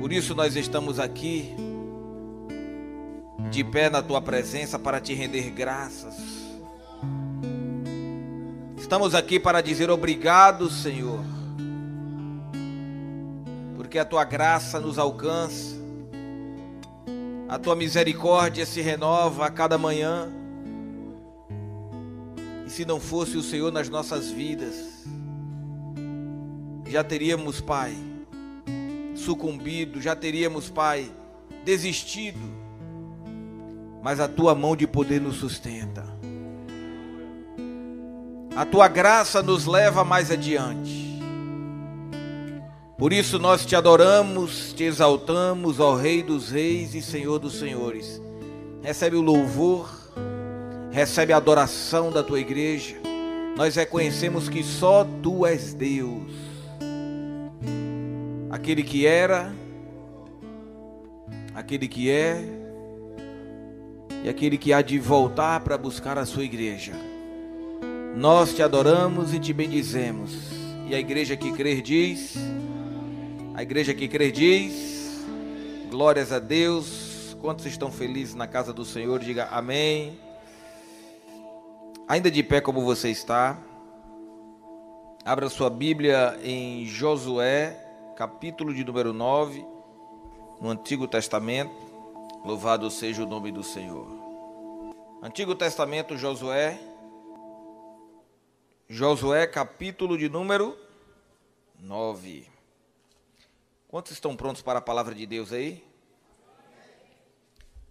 Por isso nós estamos aqui, de pé na tua presença, para te render graças. Estamos aqui para dizer obrigado, Senhor, porque a tua graça nos alcança, a tua misericórdia se renova a cada manhã. E se não fosse o Senhor nas nossas vidas, já teríamos, Pai, sucumbido, já teríamos, Pai, desistido. Mas a tua mão de poder nos sustenta. A tua graça nos leva mais adiante. Por isso nós te adoramos, te exaltamos, ó Rei dos Reis e Senhor dos Senhores. Recebe o louvor, recebe a adoração da tua igreja. Nós reconhecemos que só tu és Deus aquele que era, aquele que é e aquele que há de voltar para buscar a sua igreja. Nós te adoramos e te bendizemos. E a igreja que crer diz, a igreja que crer diz, glórias a Deus. Quantos estão felizes na casa do Senhor? Diga amém. Ainda de pé como você está, abra sua Bíblia em Josué capítulo de número 9, no Antigo Testamento. Louvado seja o nome do Senhor. Antigo Testamento, Josué. Josué, capítulo de número 9. Quantos estão prontos para a palavra de Deus aí?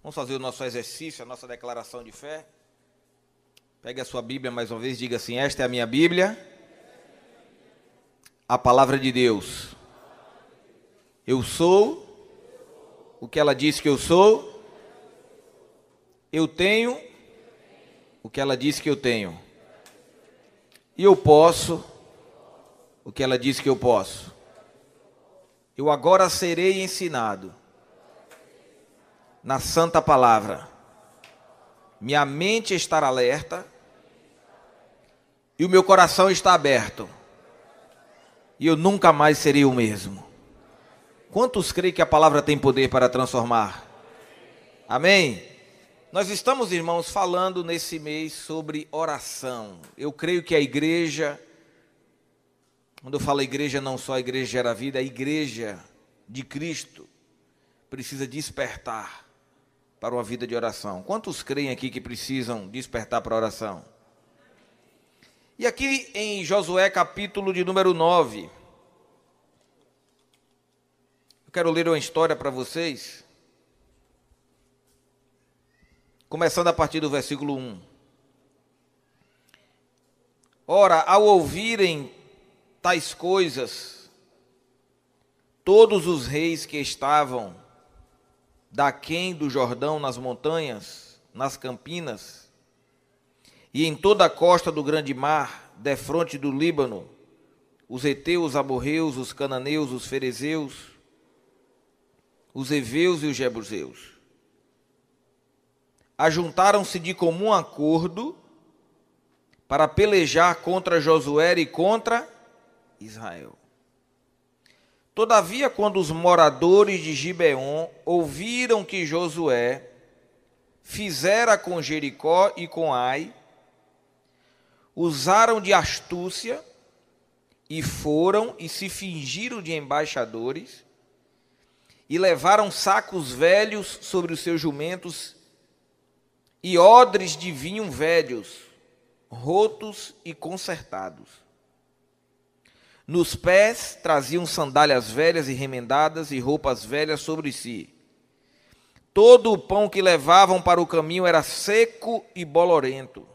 Vamos fazer o nosso exercício, a nossa declaração de fé. Pegue a sua Bíblia mais uma vez, diga assim: Esta é a minha Bíblia, a palavra de Deus. Eu sou o que ela disse que eu sou. Eu tenho o que ela disse que eu tenho. E eu posso o que ela disse que eu posso. Eu agora serei ensinado na santa palavra. Minha mente estará alerta e o meu coração está aberto. E eu nunca mais serei o mesmo. Quantos creem que a palavra tem poder para transformar? Amém? Nós estamos, irmãos, falando nesse mês sobre oração. Eu creio que a igreja, quando eu falo igreja, não só a igreja gera vida, a igreja de Cristo precisa despertar para uma vida de oração. Quantos creem aqui que precisam despertar para a oração? E aqui em Josué, capítulo de número 9, eu quero ler uma história para vocês, começando a partir do versículo 1. Ora, ao ouvirem tais coisas, todos os reis que estavam daquém do Jordão, nas montanhas, nas campinas, e em toda a costa do grande mar, defronte do Líbano, os heteus, amorreus, os cananeus, os ferezeus, os heveus e os jebuseus. Ajuntaram-se de comum acordo para pelejar contra Josué e contra Israel. Todavia, quando os moradores de Gibeon ouviram que Josué fizera com Jericó e com Ai, usaram de astúcia e foram e se fingiram de embaixadores e levaram sacos velhos sobre os seus jumentos e odres de vinho velhos, rotos e consertados. Nos pés traziam sandálias velhas e remendadas e roupas velhas sobre si. Todo o pão que levavam para o caminho era seco e bolorento.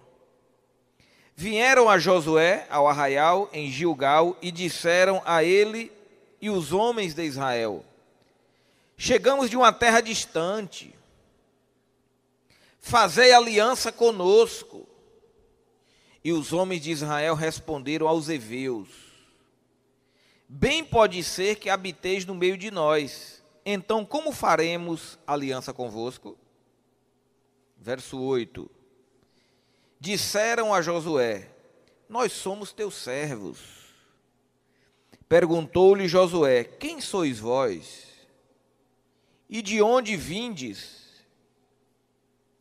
Vieram a Josué ao arraial em Gilgal e disseram a ele e os homens de Israel: Chegamos de uma terra distante. Fazei aliança conosco. E os homens de Israel responderam aos heveus: Bem pode ser que habiteis no meio de nós. Então, como faremos aliança convosco? Verso 8: Disseram a Josué: Nós somos teus servos. Perguntou-lhe Josué: Quem sois vós? E de onde vindes?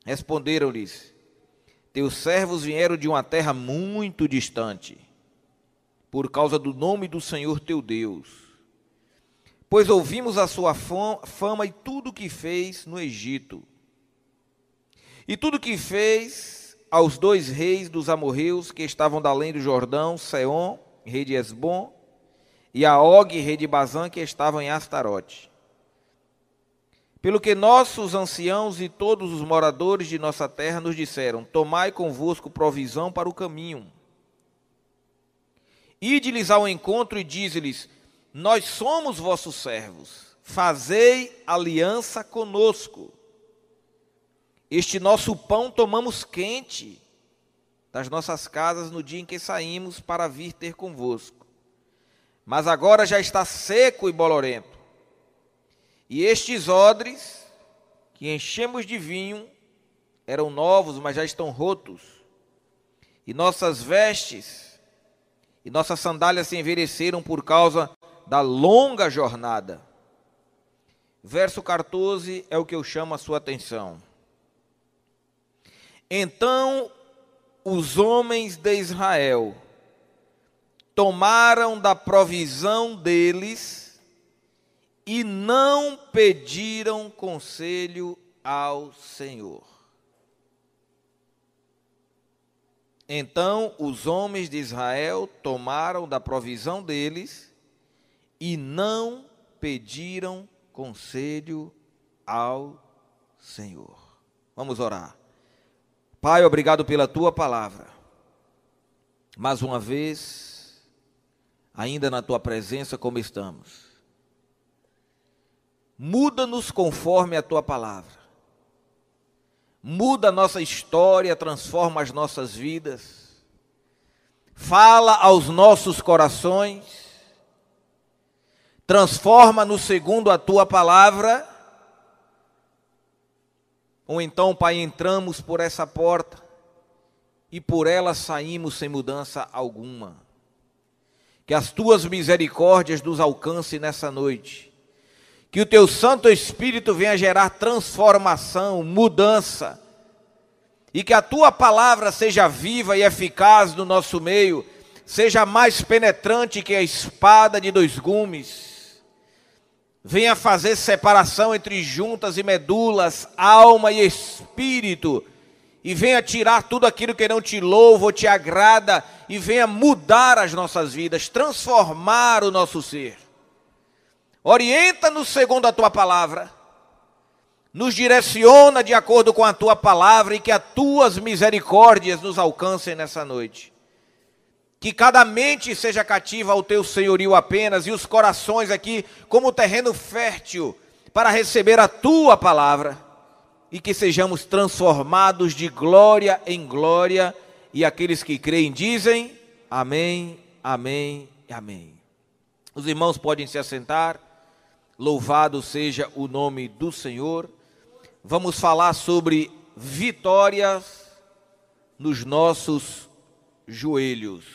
Responderam-lhes: Teus servos vieram de uma terra muito distante, por causa do nome do Senhor teu Deus. Pois ouvimos a sua fama e tudo o que fez no Egito. E tudo o que fez aos dois reis dos amorreus que estavam da além do Jordão, Seom, rei de Esbom, e a Og, rei de Bazã, que estavam em Astarote. Pelo que nossos anciãos e todos os moradores de nossa terra nos disseram: Tomai convosco provisão para o caminho. Ide-lhes ao encontro e dize-lhes: Nós somos vossos servos, fazei aliança conosco. Este nosso pão tomamos quente das nossas casas no dia em que saímos para vir ter convosco. Mas agora já está seco e bolorento. E estes odres que enchemos de vinho eram novos, mas já estão rotos. E nossas vestes e nossas sandálias se envelheceram por causa da longa jornada. Verso 14 é o que eu chamo a sua atenção. Então os homens de Israel tomaram da provisão deles e não pediram conselho ao Senhor. Então os homens de Israel tomaram da provisão deles e não pediram conselho ao Senhor. Vamos orar. Pai, obrigado pela tua palavra. Mais uma vez, ainda na tua presença, como estamos Muda-nos conforme a tua palavra. Muda a nossa história, transforma as nossas vidas. Fala aos nossos corações. Transforma-nos segundo a tua palavra. Ou então, Pai, entramos por essa porta e por ela saímos sem mudança alguma. Que as tuas misericórdias nos alcancem nessa noite que o teu Santo Espírito venha gerar transformação, mudança. E que a tua palavra seja viva e eficaz no nosso meio, seja mais penetrante que a espada de dois gumes. Venha fazer separação entre juntas e medulas, alma e espírito. E venha tirar tudo aquilo que não te louva ou te agrada. E venha mudar as nossas vidas, transformar o nosso ser. Orienta-nos segundo a tua palavra. Nos direciona de acordo com a tua palavra e que as tuas misericórdias nos alcancem nessa noite. Que cada mente seja cativa ao teu senhorio apenas e os corações aqui como terreno fértil para receber a tua palavra e que sejamos transformados de glória em glória e aqueles que creem dizem amém, amém e amém. Os irmãos podem se assentar. Louvado seja o nome do Senhor. Vamos falar sobre vitórias nos nossos joelhos.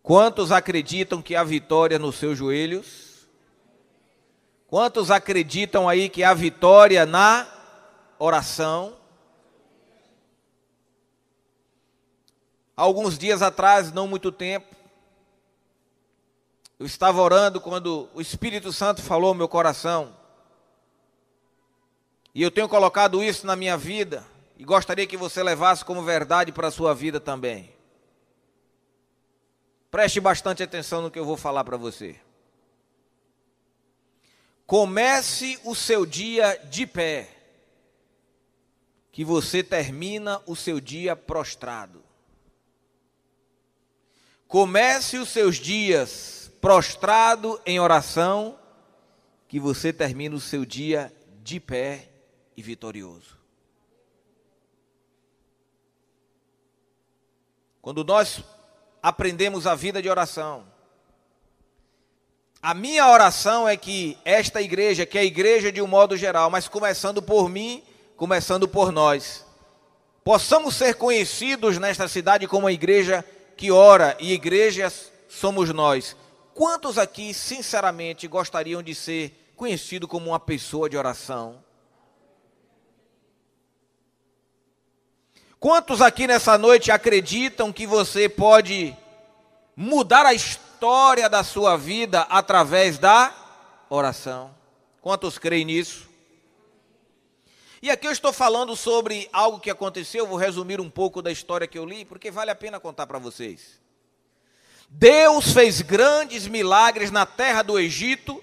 Quantos acreditam que há vitória nos seus joelhos? Quantos acreditam aí que há vitória na oração? Alguns dias atrás, não muito tempo, eu estava orando quando o Espírito Santo falou ao meu coração. E eu tenho colocado isso na minha vida e gostaria que você levasse como verdade para a sua vida também. Preste bastante atenção no que eu vou falar para você. Comece o seu dia de pé, que você termina o seu dia prostrado. Comece os seus dias prostrado em oração, que você termine o seu dia de pé e vitorioso. Quando nós aprendemos a vida de oração, a minha oração é que esta igreja, que é a igreja de um modo geral, mas começando por mim, começando por nós, possamos ser conhecidos nesta cidade como a igreja que ora, e igrejas somos nós, Quantos aqui, sinceramente, gostariam de ser conhecido como uma pessoa de oração. Quantos aqui nessa noite acreditam que você pode mudar a história da sua vida através da oração? Quantos creem nisso? E aqui eu estou falando sobre algo que aconteceu, vou resumir um pouco da história que eu li, porque vale a pena contar para vocês. Deus fez grandes milagres na terra do Egito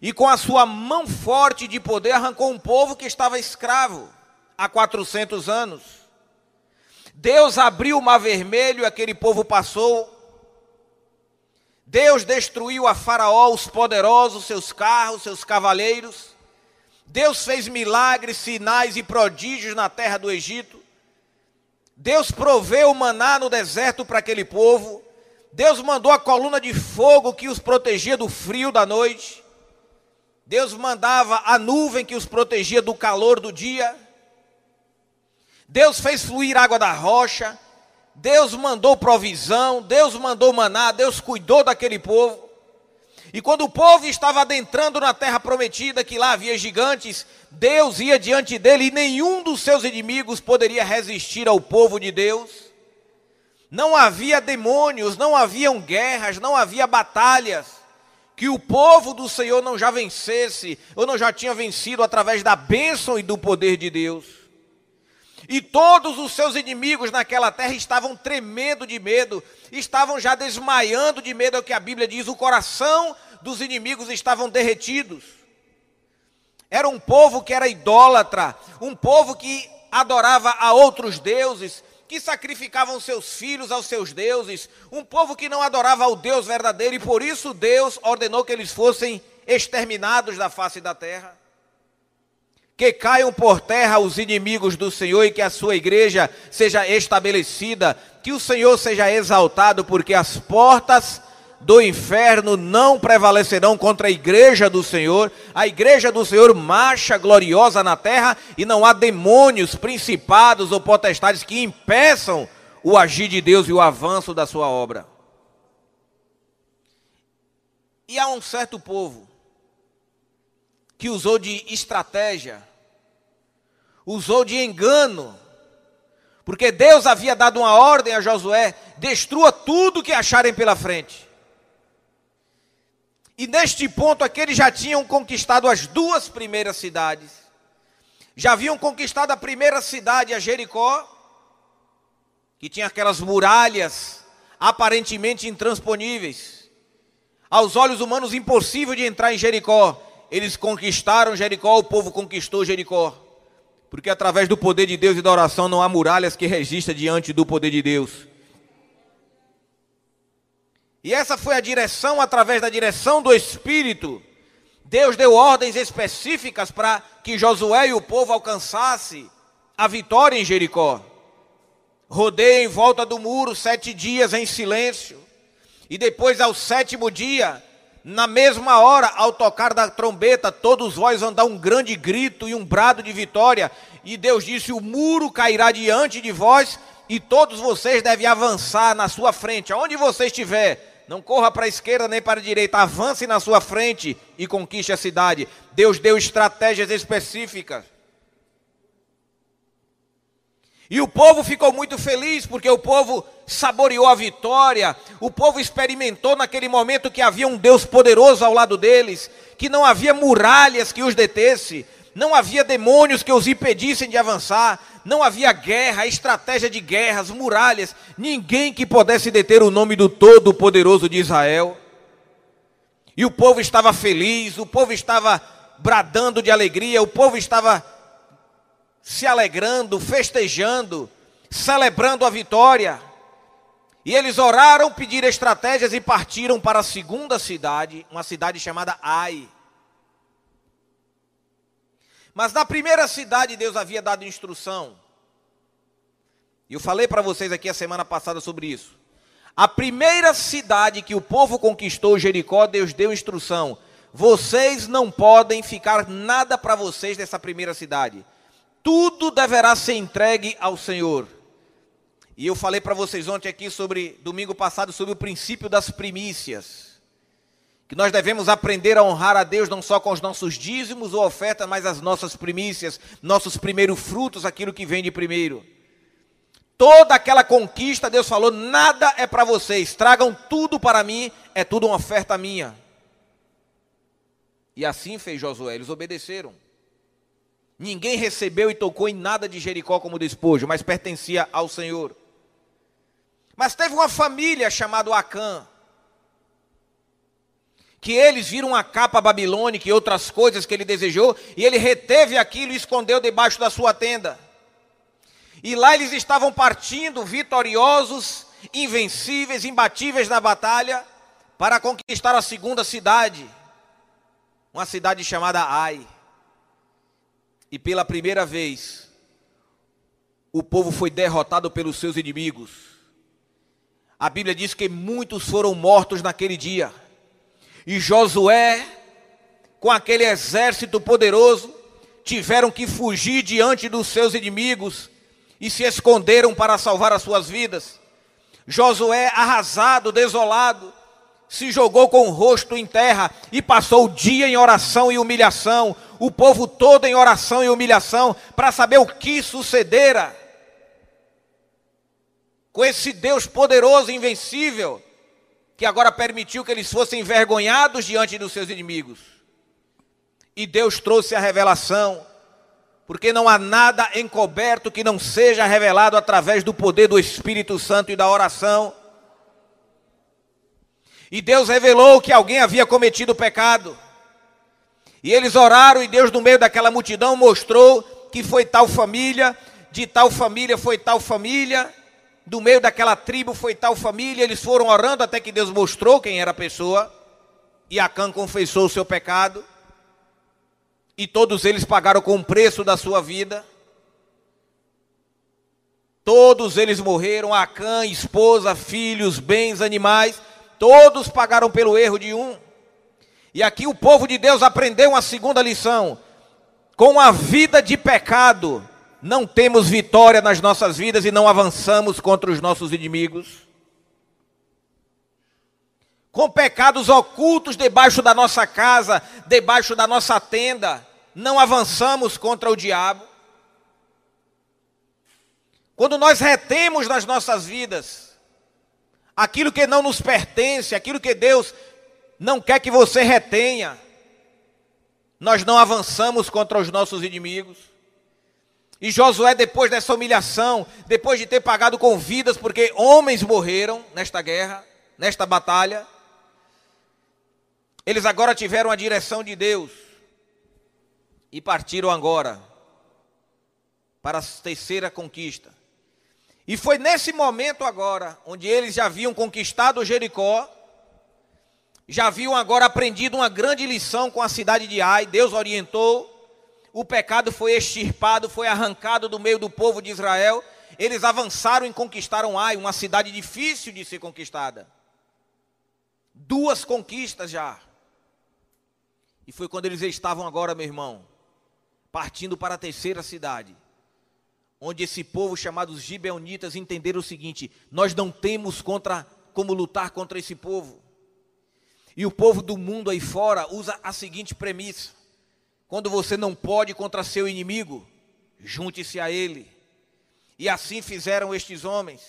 e com a sua mão forte de poder arrancou um povo que estava escravo há 400 anos. Deus abriu o mar vermelho e aquele povo passou. Deus destruiu a Faraó, os poderosos, seus carros, seus cavaleiros. Deus fez milagres, sinais e prodígios na terra do Egito. Deus proveu maná no deserto para aquele povo. Deus mandou a coluna de fogo que os protegia do frio da noite. Deus mandava a nuvem que os protegia do calor do dia. Deus fez fluir água da rocha. Deus mandou provisão. Deus mandou maná. Deus cuidou daquele povo. E quando o povo estava adentrando na terra prometida, que lá havia gigantes, Deus ia diante dele e nenhum dos seus inimigos poderia resistir ao povo de Deus. Não havia demônios, não haviam guerras, não havia batalhas que o povo do Senhor não já vencesse, ou não já tinha vencido através da bênção e do poder de Deus. E todos os seus inimigos naquela terra estavam tremendo de medo, estavam já desmaiando de medo, é o que a Bíblia diz, o coração dos inimigos estavam derretidos. Era um povo que era idólatra, um povo que adorava a outros deuses, que sacrificavam seus filhos aos seus deuses, um povo que não adorava ao Deus verdadeiro, e por isso Deus ordenou que eles fossem exterminados da face da terra. Que caiam por terra os inimigos do Senhor e que a sua igreja seja estabelecida, que o Senhor seja exaltado, porque as portas do inferno não prevalecerão contra a igreja do Senhor. A igreja do Senhor marcha gloriosa na terra e não há demônios, principados ou potestades que impeçam o agir de Deus e o avanço da sua obra. E há um certo povo que usou de estratégia, usou de engano, porque Deus havia dado uma ordem a Josué: destrua tudo que acharem pela frente. E neste ponto aqui eles já tinham conquistado as duas primeiras cidades. Já haviam conquistado a primeira cidade, a Jericó, que tinha aquelas muralhas aparentemente intransponíveis. Aos olhos humanos impossível de entrar em Jericó. Eles conquistaram Jericó, o povo conquistou Jericó. Porque através do poder de Deus e da oração não há muralhas que resistam diante do poder de Deus. E essa foi a direção, através da direção do Espírito. Deus deu ordens específicas para que Josué e o povo alcançasse a vitória em Jericó. Rodeia em volta do muro sete dias em silêncio. E depois, ao sétimo dia, na mesma hora, ao tocar da trombeta, todos vós vão dar um grande grito e um brado de vitória. E Deus disse: O muro cairá diante de vós, e todos vocês devem avançar na sua frente, aonde você estiver não corra para a esquerda nem para a direita, avance na sua frente e conquiste a cidade. Deus deu estratégias específicas. E o povo ficou muito feliz, porque o povo saboreou a vitória, o povo experimentou naquele momento que havia um Deus poderoso ao lado deles, que não havia muralhas que os detesse, não havia demônios que os impedissem de avançar, não havia guerra, estratégia de guerras, muralhas, ninguém que pudesse deter o nome do Todo-Poderoso de Israel. E o povo estava feliz, o povo estava bradando de alegria, o povo estava se alegrando, festejando, celebrando a vitória. E eles oraram, pediram estratégias e partiram para a segunda cidade, uma cidade chamada Ai. Mas na primeira cidade Deus havia dado instrução. E eu falei para vocês aqui a semana passada sobre isso. A primeira cidade que o povo conquistou, Jericó, Deus deu instrução. Vocês não podem ficar nada para vocês dessa primeira cidade. Tudo deverá ser entregue ao Senhor. E eu falei para vocês ontem aqui sobre domingo passado sobre o princípio das primícias que nós devemos aprender a honrar a Deus não só com os nossos dízimos ou ofertas, mas as nossas primícias, nossos primeiros frutos, aquilo que vem de primeiro. Toda aquela conquista, Deus falou: nada é para vocês, tragam tudo para mim, é tudo uma oferta minha. E assim fez Josué, eles obedeceram. Ninguém recebeu e tocou em nada de Jericó como despojo, mas pertencia ao Senhor. Mas teve uma família chamada Acã, que eles viram a capa babilônica e outras coisas que ele desejou, e ele reteve aquilo e escondeu debaixo da sua tenda. E lá eles estavam partindo vitoriosos, invencíveis, imbatíveis na batalha, para conquistar a segunda cidade, uma cidade chamada Ai. E pela primeira vez, o povo foi derrotado pelos seus inimigos. A Bíblia diz que muitos foram mortos naquele dia. E Josué, com aquele exército poderoso, tiveram que fugir diante dos seus inimigos e se esconderam para salvar as suas vidas. Josué, arrasado, desolado, se jogou com o rosto em terra e passou o dia em oração e humilhação, o povo todo em oração e humilhação, para saber o que sucedera com esse Deus poderoso invencível, que agora permitiu que eles fossem envergonhados diante dos seus inimigos. E Deus trouxe a revelação, porque não há nada encoberto que não seja revelado através do poder do Espírito Santo e da oração. E Deus revelou que alguém havia cometido pecado. E eles oraram, e Deus, no meio daquela multidão, mostrou que foi tal família, de tal família foi tal família, do meio daquela tribo foi tal família. Eles foram orando até que Deus mostrou quem era a pessoa. E Acã confessou o seu pecado. E todos eles pagaram com o preço da sua vida. Todos eles morreram, Acã, esposa, filhos, bens, animais Todos pagaram pelo erro de um. E aqui o povo de Deus aprendeu uma segunda lição. Com a vida de pecado, não temos vitória nas nossas vidas e não avançamos contra os nossos inimigos. Com pecados ocultos debaixo da nossa casa, debaixo da nossa tenda, não avançamos contra o diabo. Quando nós retemos nas nossas vidas aquilo que não nos pertence, aquilo que Deus não quer que você retenha. Nós não avançamos contra os nossos inimigos. E Josué, depois dessa humilhação, depois de ter pagado com vidas, porque homens morreram nesta guerra, nesta batalha, eles agora tiveram a direção de Deus e partiram agora para a terceira conquista. E foi nesse momento agora, onde eles já haviam conquistado Jericó, já haviam agora aprendido uma grande lição com a cidade de Ai, Deus orientou, o pecado foi extirpado, foi arrancado do meio do povo de Israel, eles avançaram e conquistaram Ai, uma cidade difícil de ser conquistada. Duas conquistas já. E foi quando eles estavam agora, meu irmão, partindo para a terceira cidade onde esse povo chamado gibeonitas entenderam o seguinte: nós não temos contra como lutar contra esse povo. E o povo do mundo aí fora usa a seguinte premissa: quando você não pode contra seu inimigo, junte-se a ele. E assim fizeram estes homens.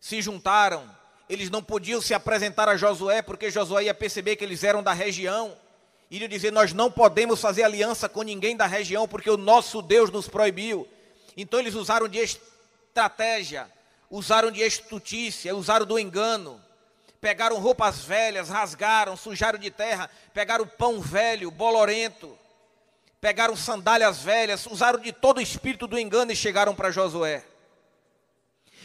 Se juntaram. Eles não podiam se apresentar a Josué, porque Josué ia perceber que eles eram da região. E ia dizer: Nós não podemos fazer aliança com ninguém da região, porque o nosso Deus nos proibiu. Então eles usaram de estratégia, usaram de estutícia, usaram do engano. Pegaram roupas velhas, rasgaram, sujaram de terra, pegaram pão velho, bolorento, pegaram sandálias velhas, usaram de todo o espírito do engano e chegaram para Josué.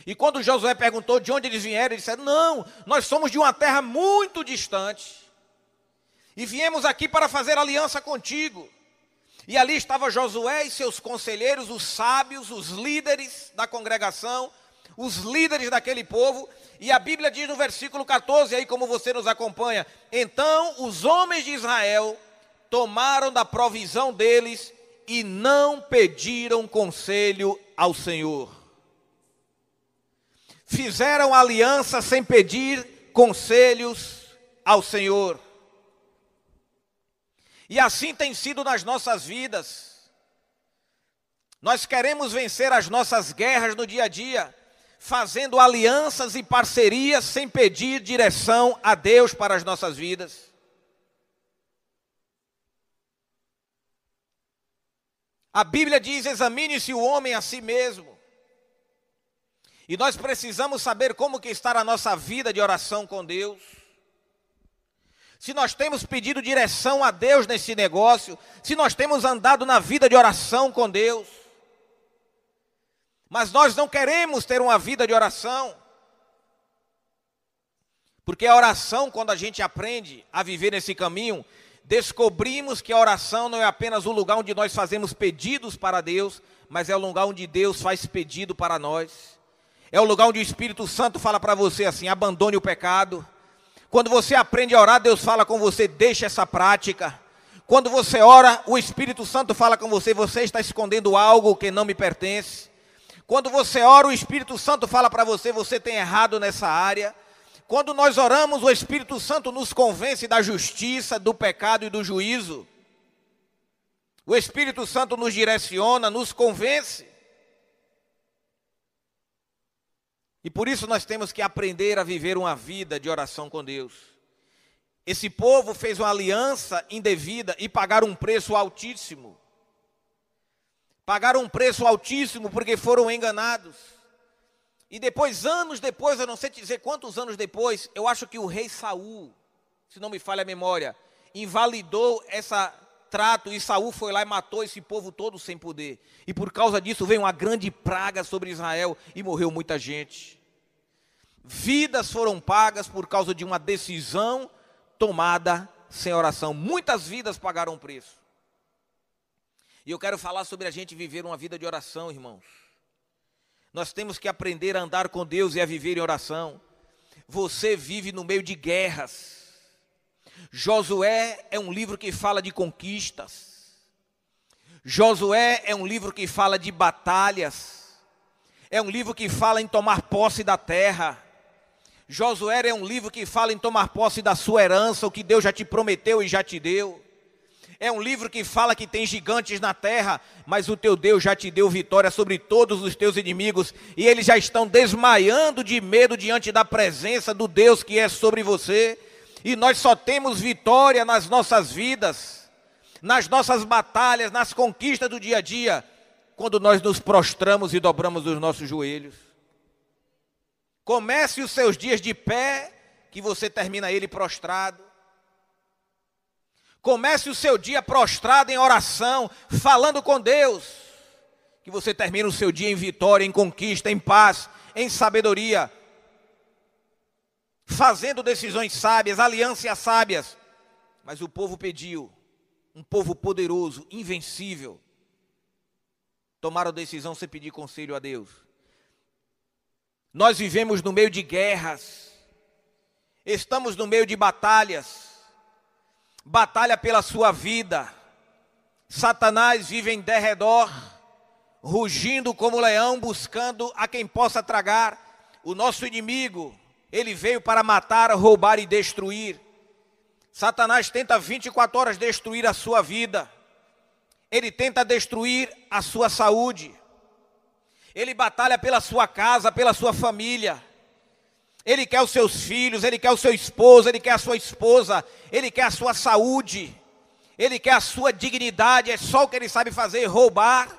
E quando Josué perguntou de onde eles vieram, eles disseram: Não, nós somos de uma terra muito distante. E viemos aqui para fazer aliança contigo. E ali estava Josué e seus conselheiros, os sábios, os líderes da congregação, os líderes daquele povo. E a Bíblia diz no versículo 14, aí como você nos acompanha: Então os homens de Israel tomaram da provisão deles e não pediram conselho ao Senhor. Fizeram aliança sem pedir conselhos ao Senhor. E assim tem sido nas nossas vidas. Nós queremos vencer as nossas guerras no dia a dia, fazendo alianças e parcerias sem pedir direção a Deus para as nossas vidas. A Bíblia diz: examine-se o homem a si mesmo. E nós precisamos saber como que está a nossa vida de oração com Deus. Se nós temos pedido direção a Deus nesse negócio, se nós temos andado na vida de oração com Deus. Mas nós não queremos ter uma vida de oração. Porque a oração, quando a gente aprende a viver nesse caminho, descobrimos que a oração não é apenas o lugar onde nós fazemos pedidos para Deus, mas é o lugar onde Deus faz pedido para nós. É o lugar onde o Espírito Santo fala para você assim: abandone o pecado. Quando você aprende a orar, Deus fala com você, deixa essa prática. Quando você ora, o Espírito Santo fala com você, você está escondendo algo que não me pertence. Quando você ora, o Espírito Santo fala para você, você tem errado nessa área. Quando nós oramos, o Espírito Santo nos convence da justiça, do pecado e do juízo. O Espírito Santo nos direciona, nos convence. E por isso nós temos que aprender a viver uma vida de oração com Deus. Esse povo fez uma aliança indevida e pagaram um preço altíssimo. Pagaram um preço altíssimo porque foram enganados. E depois, anos depois, eu não sei te dizer quantos anos depois, eu acho que o rei Saul, se não me falha a memória, invalidou essa trato e Saul foi lá e matou esse povo todo sem poder. E por causa disso veio uma grande praga sobre Israel e morreu muita gente. Vidas foram pagas por causa de uma decisão tomada sem oração. Muitas vidas pagaram preço. E eu quero falar sobre a gente viver uma vida de oração, irmãos. Nós temos que aprender a andar com Deus e a viver em oração. Você vive no meio de guerras. Josué é um livro que fala de conquistas. Josué é um livro que fala de batalhas. É um livro que fala em tomar posse da terra. Josué é um livro que fala em tomar posse da sua herança, o que Deus já te prometeu e já te deu. É um livro que fala que tem gigantes na terra, mas o teu Deus já te deu vitória sobre todos os teus inimigos, e eles já estão desmaiando de medo diante da presença do Deus que é sobre você. E nós só temos vitória nas nossas vidas, nas nossas batalhas, nas conquistas do dia a dia, quando nós nos prostramos e dobramos os nossos joelhos. Comece os seus dias de pé, que você termina ele prostrado. Comece o seu dia prostrado em oração, falando com Deus. Que você termine o seu dia em vitória, em conquista, em paz, em sabedoria. Fazendo decisões sábias, alianças sábias. Mas o povo pediu, um povo poderoso, invencível. Tomaram decisão sem pedir conselho a Deus. Nós vivemos no meio de guerras, estamos no meio de batalhas batalha pela sua vida. Satanás vive em derredor, rugindo como leão, buscando a quem possa tragar. O nosso inimigo, ele veio para matar, roubar e destruir. Satanás tenta 24 horas destruir a sua vida. Ele tenta destruir a sua saúde. Ele batalha pela sua casa, pela sua família. Ele quer os seus filhos, ele quer o seu esposo, ele quer a sua esposa, ele quer a sua saúde, ele quer a sua dignidade. É só o que ele sabe fazer: roubar,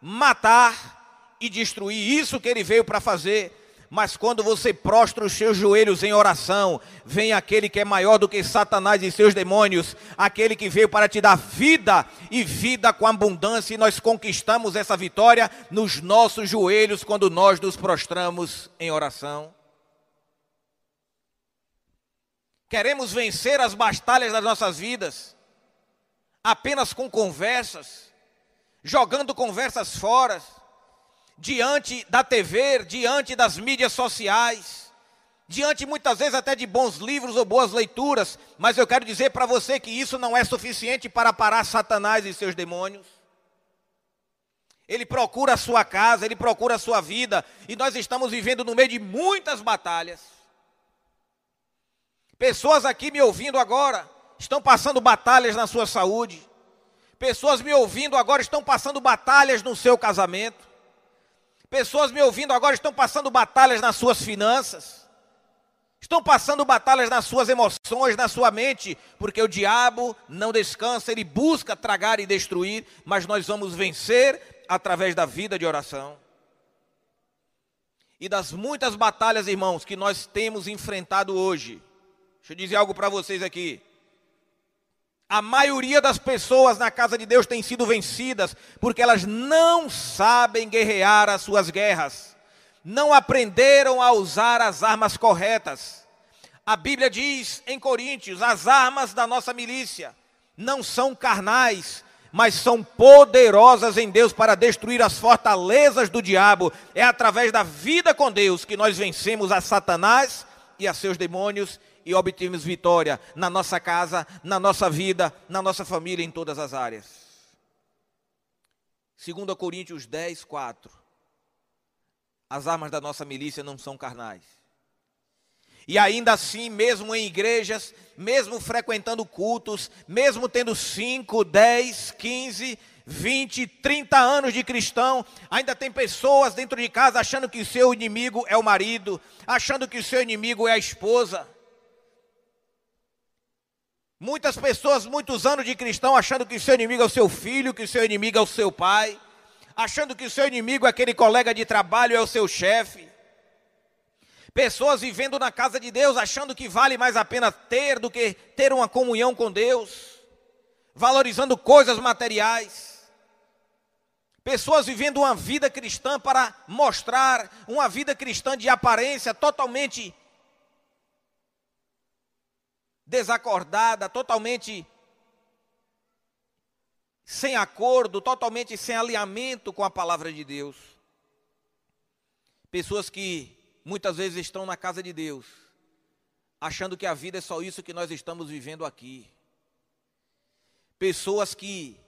matar e destruir. Isso que ele veio para fazer. Mas quando você prostra os seus joelhos em oração, vem aquele que é maior do que Satanás e seus demônios, aquele que veio para te dar vida e vida com abundância, e nós conquistamos essa vitória nos nossos joelhos quando nós nos prostramos em oração. Queremos vencer as batalhas das nossas vidas apenas com conversas, jogando conversas fora, diante da TV, diante das mídias sociais, diante muitas vezes até de bons livros ou boas leituras, mas eu quero dizer para você que isso não é suficiente para parar Satanás e seus demônios. Ele procura a sua casa, ele procura a sua vida, e nós estamos vivendo no meio de muitas batalhas. Pessoas aqui me ouvindo agora estão passando batalhas na sua saúde. Pessoas me ouvindo agora estão passando batalhas no seu casamento. Pessoas me ouvindo agora estão passando batalhas nas suas finanças. Estão passando batalhas nas suas emoções, na sua mente, porque o diabo não descansa, ele busca tragar e destruir, mas nós vamos vencer através da vida de oração. E das muitas batalhas, irmãos, que nós temos enfrentado hoje. Deixa eu dizer algo para vocês aqui. A maioria das pessoas na casa de Deus tem sido vencidas porque elas não sabem guerrear as suas guerras, não aprenderam a usar as armas corretas. A Bíblia diz em Coríntios: as armas da nossa milícia não são carnais, mas são poderosas em Deus para destruir as fortalezas do diabo. É através da vida com Deus que nós vencemos a Satanás e a seus demônios e obtivemos vitória na nossa casa, na nossa vida, na nossa família, em todas as áreas. 2 Coríntios 10, 4. As armas da nossa milícia não são carnais. E ainda assim, mesmo em igrejas, mesmo frequentando cultos, mesmo tendo 5, 10, 15, 20, 30 anos de cristão, ainda tem pessoas dentro de casa achando que o seu inimigo é o marido, achando que o seu inimigo é a esposa. Muitas pessoas, muitos anos de cristão, achando que o seu inimigo é o seu filho, que o seu inimigo é o seu pai, achando que o seu inimigo é aquele colega de trabalho, é o seu chefe. Pessoas vivendo na casa de Deus, achando que vale mais a pena ter do que ter uma comunhão com Deus, valorizando coisas materiais. Pessoas vivendo uma vida cristã para mostrar uma vida cristã de aparência totalmente desacordada, totalmente sem acordo, totalmente sem alinhamento com a palavra de Deus. Pessoas que muitas vezes estão na casa de Deus, achando que a vida é só isso que nós estamos vivendo aqui. Pessoas que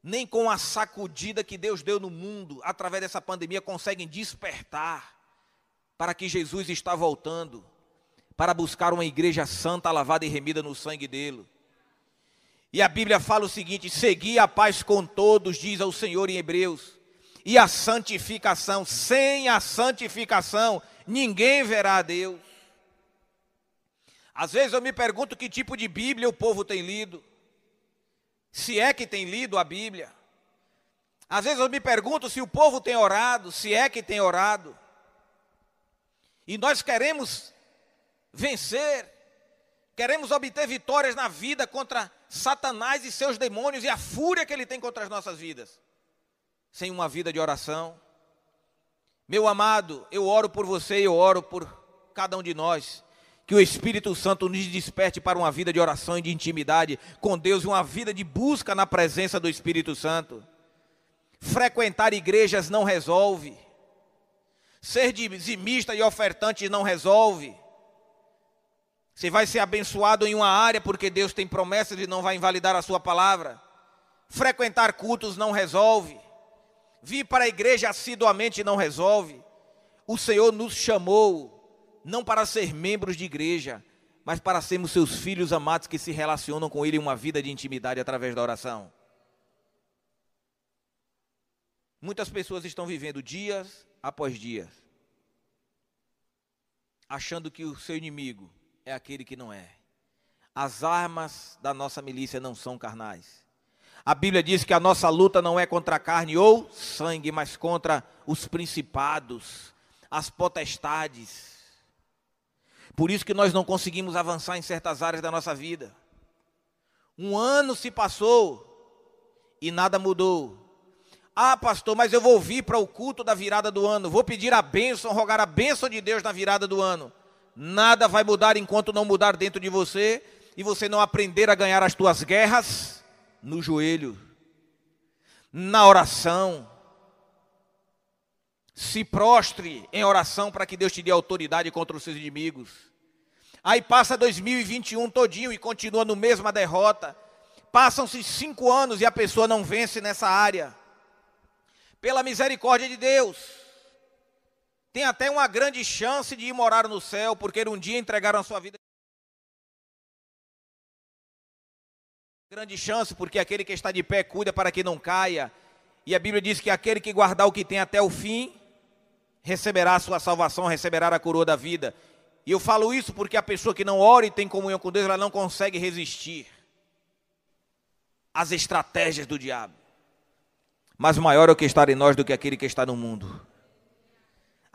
nem com a sacudida que Deus deu no mundo através dessa pandemia conseguem despertar para que Jesus está voltando para buscar uma igreja santa, lavada e remida no sangue dele. E a Bíblia fala o seguinte: segui a paz com todos, diz ao Senhor em Hebreus, e a santificação, sem a santificação, ninguém verá a Deus. Às vezes eu me pergunto que tipo de Bíblia o povo tem lido, se é que tem lido a Bíblia. Às vezes eu me pergunto se o povo tem orado, se é que tem orado. E nós queremos vencer, queremos obter vitórias na vida contra Satanás e seus demônios e a fúria que ele tem contra as nossas vidas, sem uma vida de oração. Meu amado, eu oro por você, eu oro por cada um de nós. Que o Espírito Santo nos desperte para uma vida de oração e de intimidade com Deus, uma vida de busca na presença do Espírito Santo. Frequentar igrejas não resolve. Ser dizimista e ofertante não resolve. Você vai ser abençoado em uma área porque Deus tem promessas e não vai invalidar a sua palavra. Frequentar cultos não resolve. Vir para a igreja assiduamente não resolve. O Senhor nos chamou não para ser membros de igreja, mas para sermos seus filhos amados que se relacionam com Ele em uma vida de intimidade através da oração. Muitas pessoas estão vivendo dias após dias, achando que o seu inimigo é aquele que não é. As armas da nossa milícia não são carnais. A Bíblia diz que a nossa luta não é contra carne ou sangue, mas contra os principados, as potestades. Por isso que nós não conseguimos avançar em certas áreas da nossa vida. Um ano se passou e nada mudou. Ah, pastor, mas eu vou vir para o culto da virada do ano, vou pedir a bênção, rogar a bênção de Deus na virada do ano. Nada vai mudar enquanto não mudar dentro de você e você não aprender a ganhar as tuas guerras no joelho, na oração. Se prostre em oração para que Deus te dê autoridade contra os seus inimigos. Aí passa 2021 todinho e continua no mesma derrota. Passam-se cinco anos e a pessoa não vence nessa área. Pela misericórdia de Deus tem até uma grande chance de ir morar no céu, porque um dia entregaram a sua vida Grande chance, porque aquele que está de pé cuida para que não caia. E a Bíblia diz que aquele que guardar o que tem até o fim, receberá a sua salvação, receberá a coroa da vida. E eu falo isso porque a pessoa que não ora e tem comunhão com Deus, ela não consegue resistir às estratégias do diabo. Mas maior é o que está em nós do que aquele que está no mundo.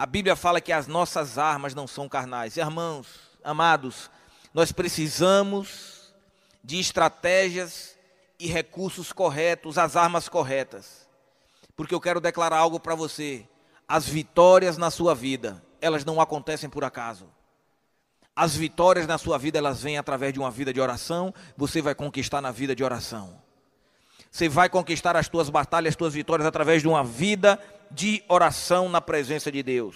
A Bíblia fala que as nossas armas não são carnais. Irmãos, amados, nós precisamos de estratégias e recursos corretos, as armas corretas. Porque eu quero declarar algo para você. As vitórias na sua vida, elas não acontecem por acaso. As vitórias na sua vida, elas vêm através de uma vida de oração, você vai conquistar na vida de oração. Você vai conquistar as tuas batalhas, as tuas vitórias através de uma vida de oração na presença de Deus.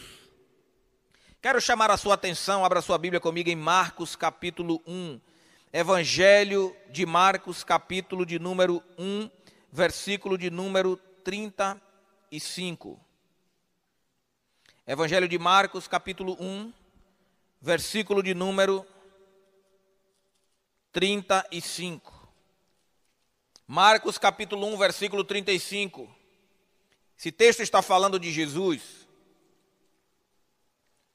Quero chamar a sua atenção, abra sua Bíblia comigo em Marcos capítulo 1. Evangelho de Marcos, capítulo de número 1, versículo de número 35. Evangelho de Marcos, capítulo 1, versículo de número 35. Marcos capítulo 1, versículo 35. Esse texto está falando de Jesus.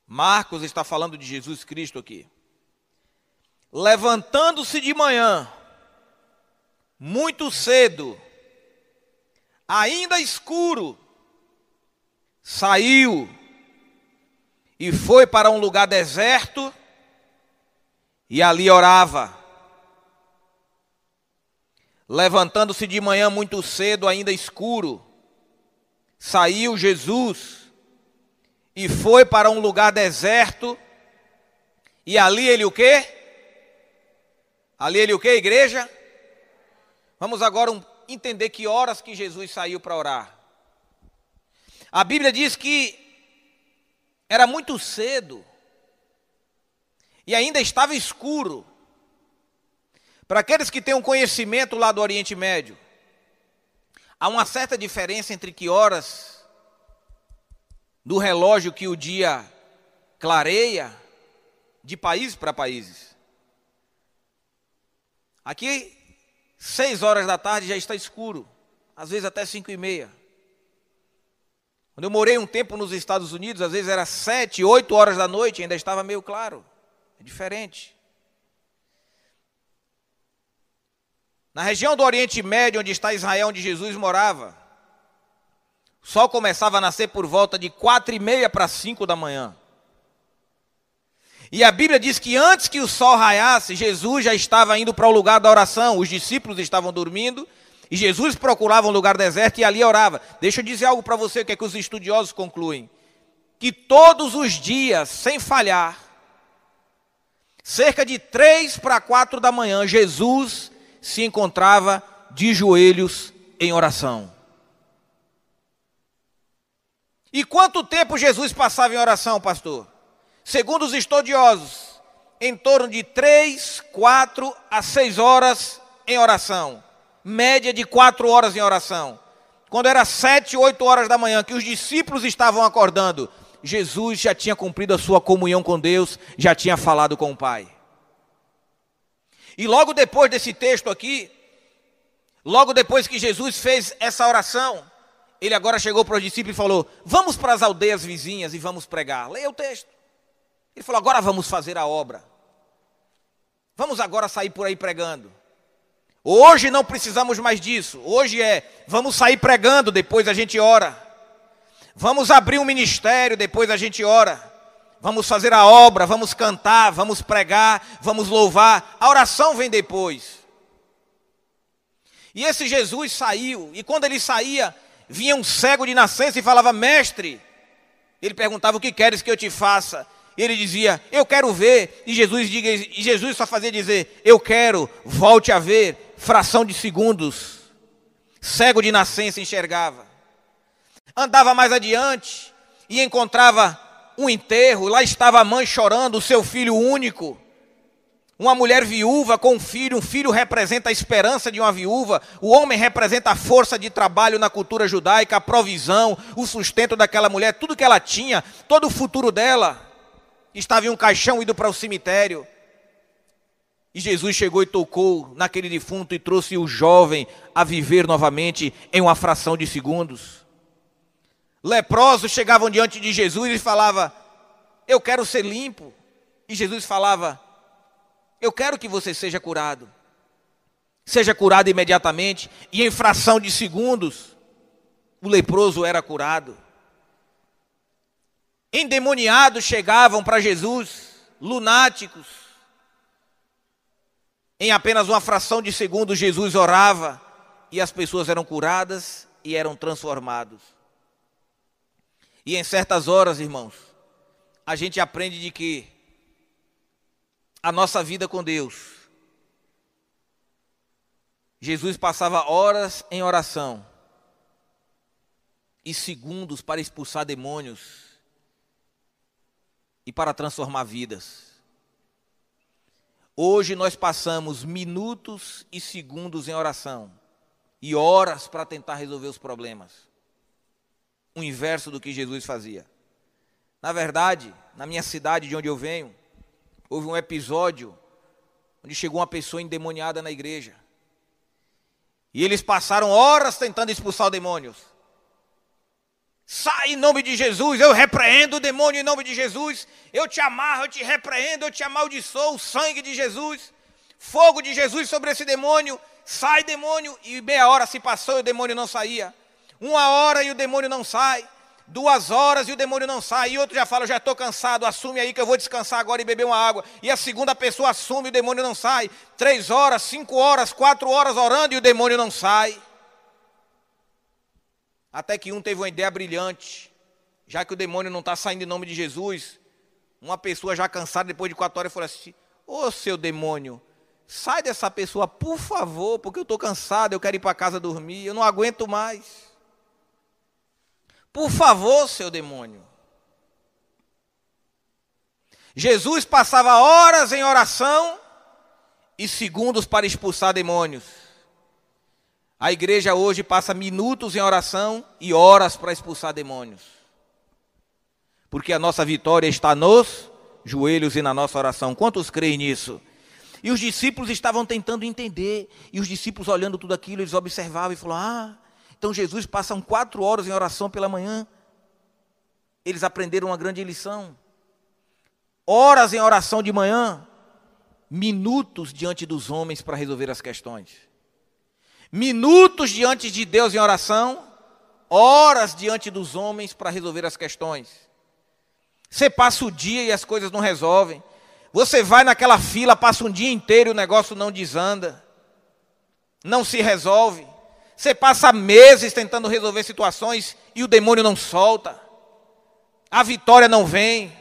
Marcos está falando de Jesus Cristo aqui. Levantando-se de manhã, muito cedo, ainda escuro, saiu e foi para um lugar deserto e ali orava. Levantando-se de manhã muito cedo, ainda escuro, saiu Jesus e foi para um lugar deserto. E ali ele o quê? Ali ele o quê, igreja? Vamos agora entender que horas que Jesus saiu para orar. A Bíblia diz que era muito cedo e ainda estava escuro. Para aqueles que têm um conhecimento lá do Oriente Médio, há uma certa diferença entre que horas do relógio que o dia clareia de país para países. Aqui, seis horas da tarde já está escuro, às vezes até cinco e meia. Quando eu morei um tempo nos Estados Unidos, às vezes era sete, oito horas da noite, ainda estava meio claro. É diferente. Na região do Oriente Médio, onde está Israel, onde Jesus morava, o sol começava a nascer por volta de quatro e meia para cinco da manhã. E a Bíblia diz que antes que o sol raiasse, Jesus já estava indo para o lugar da oração. Os discípulos estavam dormindo e Jesus procurava um lugar deserto e ali orava. Deixa eu dizer algo para você, que é que os estudiosos concluem. Que todos os dias, sem falhar, cerca de três para quatro da manhã, Jesus se encontrava de joelhos em oração. E quanto tempo Jesus passava em oração, pastor? Segundo os estudiosos, em torno de três, quatro a seis horas em oração média de quatro horas em oração. Quando era sete, oito horas da manhã, que os discípulos estavam acordando, Jesus já tinha cumprido a sua comunhão com Deus, já tinha falado com o Pai. E logo depois desse texto aqui, logo depois que Jesus fez essa oração, ele agora chegou para os discípulos e falou: Vamos para as aldeias vizinhas e vamos pregar. Leia o texto. Ele falou: Agora vamos fazer a obra. Vamos agora sair por aí pregando. Hoje não precisamos mais disso. Hoje é, vamos sair pregando, depois a gente ora. Vamos abrir um ministério, depois a gente ora. Vamos fazer a obra, vamos cantar, vamos pregar, vamos louvar. A oração vem depois. E esse Jesus saiu, e quando ele saía, vinha um cego de nascença e falava: Mestre, ele perguntava: O que queres que eu te faça? ele dizia: Eu quero ver. E Jesus, diga, e Jesus só fazia dizer: Eu quero, volte a ver fração de segundos, cego de nascença enxergava. Andava mais adiante e encontrava um enterro, lá estava a mãe chorando, o seu filho único. Uma mulher viúva com um filho, um filho representa a esperança de uma viúva, o homem representa a força de trabalho na cultura judaica, a provisão, o sustento daquela mulher, tudo que ela tinha, todo o futuro dela estava em um caixão indo para o cemitério. E Jesus chegou e tocou naquele defunto e trouxe o jovem a viver novamente em uma fração de segundos. Leprosos chegavam diante de Jesus e falava: "Eu quero ser limpo". E Jesus falava: "Eu quero que você seja curado". Seja curado imediatamente e em fração de segundos o leproso era curado. Endemoniados chegavam para Jesus, lunáticos. Em apenas uma fração de segundo, Jesus orava e as pessoas eram curadas e eram transformados. E em certas horas, irmãos, a gente aprende de que a nossa vida com Deus, Jesus passava horas em oração e segundos para expulsar demônios e para transformar vidas. Hoje nós passamos minutos e segundos em oração e horas para tentar resolver os problemas. O inverso do que Jesus fazia. Na verdade, na minha cidade de onde eu venho, houve um episódio onde chegou uma pessoa endemoniada na igreja. E eles passaram horas tentando expulsar os demônios. Sai em nome de Jesus, eu repreendo o demônio em nome de Jesus. Eu te amarro, eu te repreendo, eu te amaldiçoo, o sangue de Jesus, fogo de Jesus sobre esse demônio. Sai, demônio. E meia hora se passou e o demônio não saía. Uma hora e o demônio não sai. Duas horas e o demônio não sai. E outro já fala: já estou cansado, assume aí que eu vou descansar agora e beber uma água. E a segunda pessoa assume e o demônio não sai. Três horas, cinco horas, quatro horas orando e o demônio não sai. Até que um teve uma ideia brilhante. Já que o demônio não está saindo em nome de Jesus, uma pessoa já cansada depois de quatro horas falou assim: Ô seu demônio, sai dessa pessoa, por favor, porque eu estou cansado, eu quero ir para casa dormir, eu não aguento mais. Por favor, seu demônio. Jesus passava horas em oração e segundos para expulsar demônios. A igreja hoje passa minutos em oração e horas para expulsar demônios. Porque a nossa vitória está nos joelhos e na nossa oração. Quantos creem nisso? E os discípulos estavam tentando entender. E os discípulos olhando tudo aquilo, eles observavam e falaram: Ah, então Jesus passa quatro horas em oração pela manhã. Eles aprenderam uma grande lição. Horas em oração de manhã, minutos diante dos homens para resolver as questões minutos diante de Deus em oração, horas diante dos homens para resolver as questões. Você passa o dia e as coisas não resolvem. Você vai naquela fila, passa um dia inteiro e o negócio não desanda. Não se resolve. Você passa meses tentando resolver situações e o demônio não solta. A vitória não vem,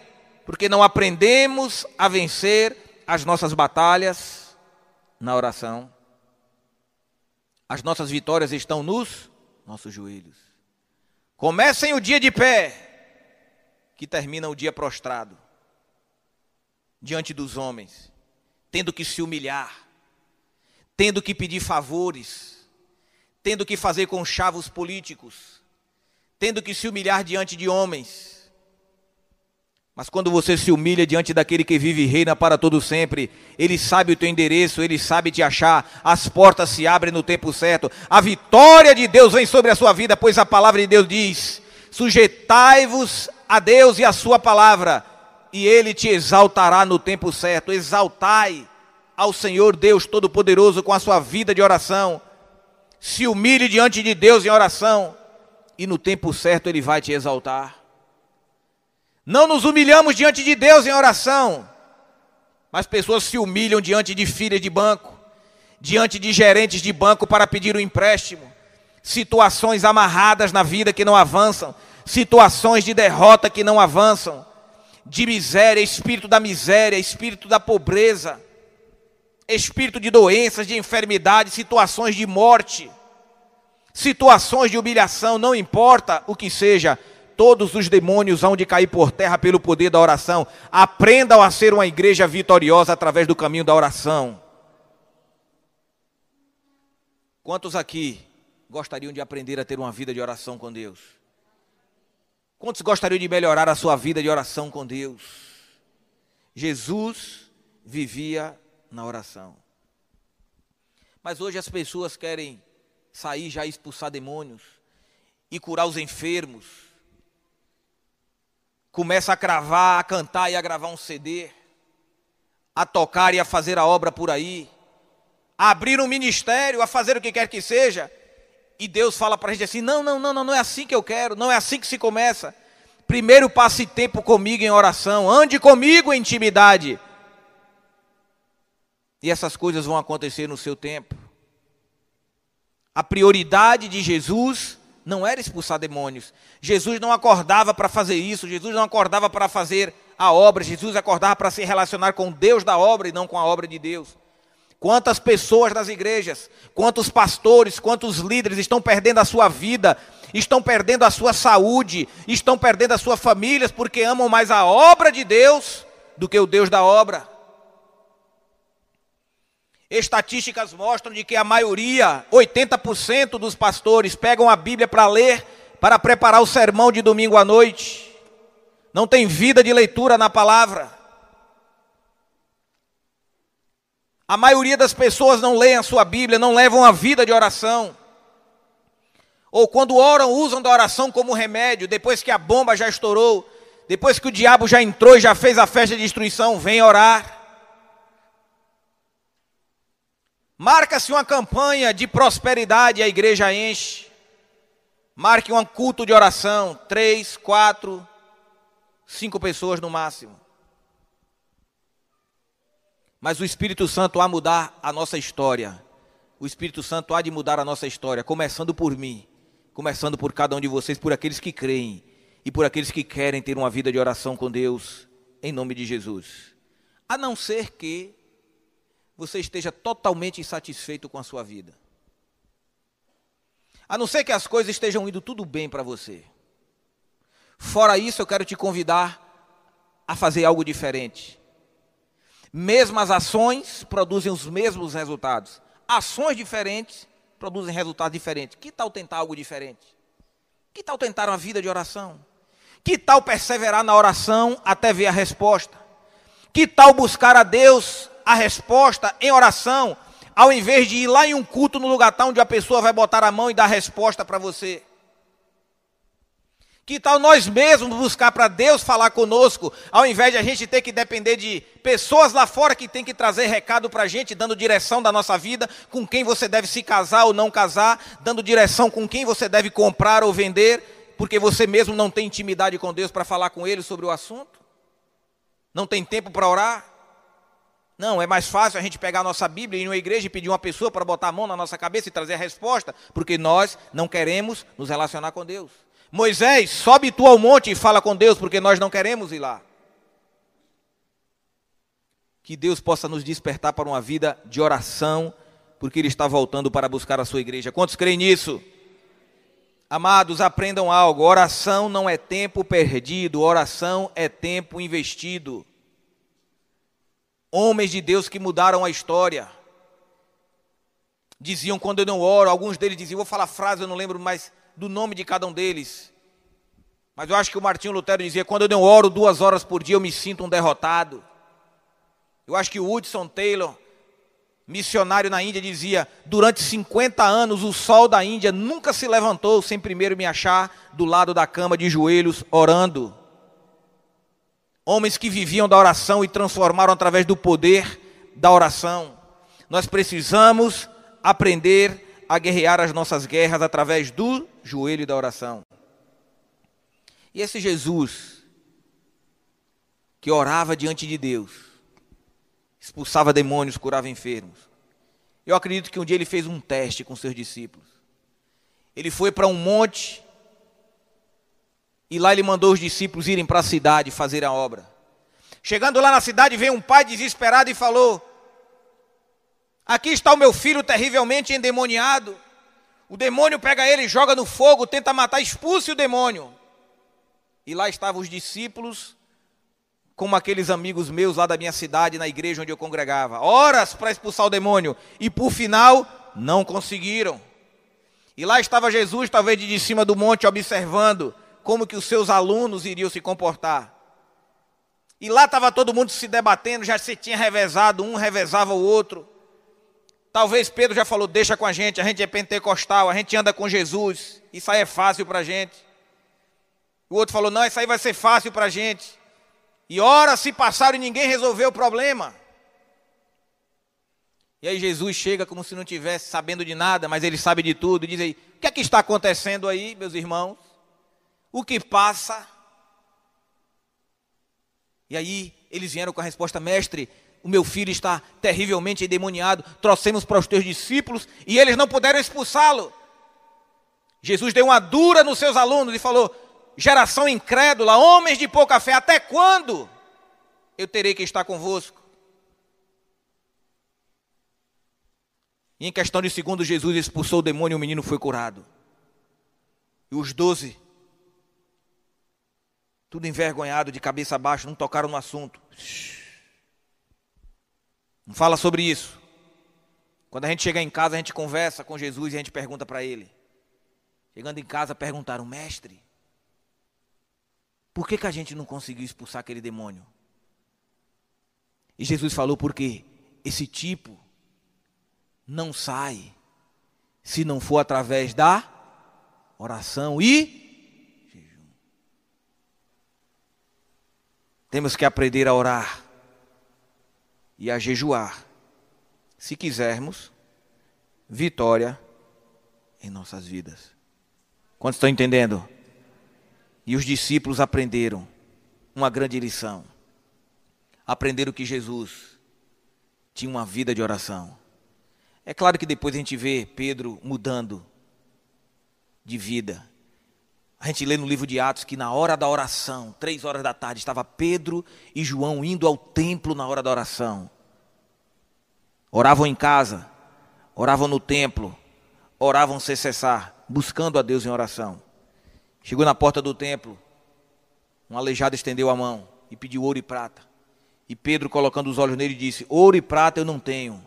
porque não aprendemos a vencer as nossas batalhas na oração. As nossas vitórias estão nos nossos joelhos. Comecem o dia de pé, que termina o dia prostrado, diante dos homens, tendo que se humilhar, tendo que pedir favores, tendo que fazer conchavos políticos, tendo que se humilhar diante de homens mas quando você se humilha diante daquele que vive e reina para todo sempre, ele sabe o teu endereço, ele sabe te achar, as portas se abrem no tempo certo. A vitória de Deus vem sobre a sua vida, pois a palavra de Deus diz: "Sujeitai-vos a Deus e a sua palavra, e ele te exaltará no tempo certo". Exaltai ao Senhor Deus todo-poderoso com a sua vida de oração. Se humilhe diante de Deus em oração, e no tempo certo ele vai te exaltar. Não nos humilhamos diante de Deus em oração, mas pessoas se humilham diante de filhas de banco, diante de gerentes de banco para pedir um empréstimo, situações amarradas na vida que não avançam, situações de derrota que não avançam, de miséria, espírito da miséria, espírito da pobreza, espírito de doenças, de enfermidade, situações de morte, situações de humilhação, não importa o que seja, todos os demônios hão de cair por terra pelo poder da oração. Aprendam a ser uma igreja vitoriosa através do caminho da oração. Quantos aqui gostariam de aprender a ter uma vida de oração com Deus? Quantos gostariam de melhorar a sua vida de oração com Deus? Jesus vivia na oração. Mas hoje as pessoas querem sair já expulsar demônios e curar os enfermos. Começa a cravar, a cantar e a gravar um CD, a tocar e a fazer a obra por aí, a abrir um ministério, a fazer o que quer que seja. E Deus fala para a gente assim: não, não, não, não, não é assim que eu quero, não é assim que se começa. Primeiro passe tempo comigo em oração, ande comigo em intimidade. E essas coisas vão acontecer no seu tempo. A prioridade de Jesus não era expulsar demônios. Jesus não acordava para fazer isso, Jesus não acordava para fazer a obra, Jesus acordava para se relacionar com Deus da obra e não com a obra de Deus. Quantas pessoas nas igrejas, quantos pastores, quantos líderes estão perdendo a sua vida, estão perdendo a sua saúde, estão perdendo as suas famílias porque amam mais a obra de Deus do que o Deus da obra. Estatísticas mostram de que a maioria, 80% dos pastores pegam a Bíblia para ler, para preparar o sermão de domingo à noite. Não tem vida de leitura na palavra. A maioria das pessoas não leem a sua Bíblia, não levam a vida de oração. Ou quando oram, usam da oração como remédio, depois que a bomba já estourou, depois que o diabo já entrou e já fez a festa de destruição, vem orar. Marca-se uma campanha de prosperidade, a igreja enche. Marque um culto de oração, três, quatro, cinco pessoas no máximo. Mas o Espírito Santo há mudar a nossa história. O Espírito Santo há de mudar a nossa história, começando por mim, começando por cada um de vocês, por aqueles que creem e por aqueles que querem ter uma vida de oração com Deus, em nome de Jesus. A não ser que você esteja totalmente insatisfeito com a sua vida. A não ser que as coisas estejam indo tudo bem para você. Fora isso, eu quero te convidar a fazer algo diferente. Mesmas ações produzem os mesmos resultados. Ações diferentes produzem resultados diferentes. Que tal tentar algo diferente? Que tal tentar uma vida de oração? Que tal perseverar na oração até ver a resposta? Que tal buscar a Deus a resposta em oração, ao invés de ir lá em um culto no lugar onde a pessoa vai botar a mão e dar a resposta para você. Que tal nós mesmos buscar para Deus falar conosco, ao invés de a gente ter que depender de pessoas lá fora que tem que trazer recado para a gente, dando direção da nossa vida, com quem você deve se casar ou não casar, dando direção com quem você deve comprar ou vender, porque você mesmo não tem intimidade com Deus para falar com Ele sobre o assunto? Não tem tempo para orar? Não, é mais fácil a gente pegar a nossa Bíblia e ir numa igreja e pedir uma pessoa para botar a mão na nossa cabeça e trazer a resposta, porque nós não queremos nos relacionar com Deus. Moisés, sobe tu ao monte e fala com Deus, porque nós não queremos ir lá. Que Deus possa nos despertar para uma vida de oração, porque Ele está voltando para buscar a sua igreja. Quantos creem nisso? Amados, aprendam algo: oração não é tempo perdido, oração é tempo investido homens de Deus que mudaram a história. Diziam quando eu não oro, alguns deles diziam, vou falar frase, eu não lembro mais do nome de cada um deles. Mas eu acho que o Martinho Lutero dizia: quando eu não oro duas horas por dia, eu me sinto um derrotado. Eu acho que o Hudson Taylor, missionário na Índia, dizia: durante 50 anos o sol da Índia nunca se levantou sem primeiro me achar do lado da cama de joelhos orando homens que viviam da oração e transformaram através do poder da oração. Nós precisamos aprender a guerrear as nossas guerras através do joelho da oração. E esse Jesus, que orava diante de Deus, expulsava demônios, curava enfermos. Eu acredito que um dia ele fez um teste com seus discípulos. Ele foi para um monte e lá ele mandou os discípulos irem para a cidade fazer a obra. Chegando lá na cidade, veio um pai desesperado e falou: Aqui está o meu filho terrivelmente endemoniado. O demônio pega ele, joga no fogo, tenta matar, expulse o demônio. E lá estavam os discípulos, como aqueles amigos meus lá da minha cidade, na igreja onde eu congregava. Horas para expulsar o demônio. E por final, não conseguiram. E lá estava Jesus, talvez de cima do monte, observando como que os seus alunos iriam se comportar. E lá estava todo mundo se debatendo, já se tinha revezado, um revezava o outro. Talvez Pedro já falou: deixa com a gente, a gente é pentecostal, a gente anda com Jesus, isso aí é fácil para a gente. O outro falou: não, isso aí vai ser fácil para a gente. E horas se passaram e ninguém resolveu o problema. E aí Jesus chega como se não tivesse sabendo de nada, mas ele sabe de tudo, e diz aí: o que é que está acontecendo aí, meus irmãos? O que passa? E aí eles vieram com a resposta: mestre, o meu filho está terrivelmente endemoniado, trouxemos para os teus discípulos e eles não puderam expulsá-lo. Jesus deu uma dura nos seus alunos e falou: geração incrédula, homens de pouca fé, até quando eu terei que estar convosco? E em questão de segundos, Jesus expulsou o demônio e o menino foi curado. E os doze, tudo envergonhado, de cabeça baixa, não tocaram no assunto. Não fala sobre isso. Quando a gente chega em casa, a gente conversa com Jesus e a gente pergunta para ele. Chegando em casa, perguntaram, mestre, por que, que a gente não conseguiu expulsar aquele demônio? E Jesus falou, porque esse tipo não sai se não for através da oração e Temos que aprender a orar e a jejuar, se quisermos vitória em nossas vidas. Quantos estão entendendo? E os discípulos aprenderam uma grande lição. Aprenderam que Jesus tinha uma vida de oração. É claro que depois a gente vê Pedro mudando de vida. A gente lê no livro de Atos que na hora da oração, três horas da tarde, estava Pedro e João indo ao templo na hora da oração. Oravam em casa, oravam no templo, oravam sem cessar, buscando a Deus em oração. Chegou na porta do templo, um aleijado estendeu a mão e pediu ouro e prata. E Pedro, colocando os olhos nele, disse: Ouro e prata eu não tenho,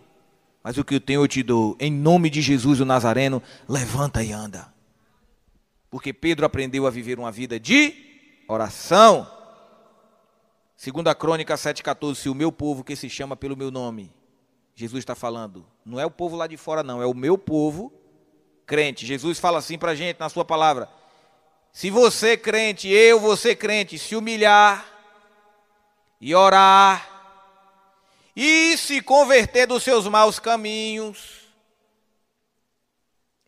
mas o que eu tenho eu te dou. Em nome de Jesus o Nazareno, levanta e anda porque Pedro aprendeu a viver uma vida de oração. Segundo a Crônica 7,14, se o meu povo que se chama pelo meu nome, Jesus está falando, não é o povo lá de fora não, é o meu povo crente. Jesus fala assim para a gente na sua palavra, se você crente, eu, você crente, se humilhar e orar e se converter dos seus maus caminhos,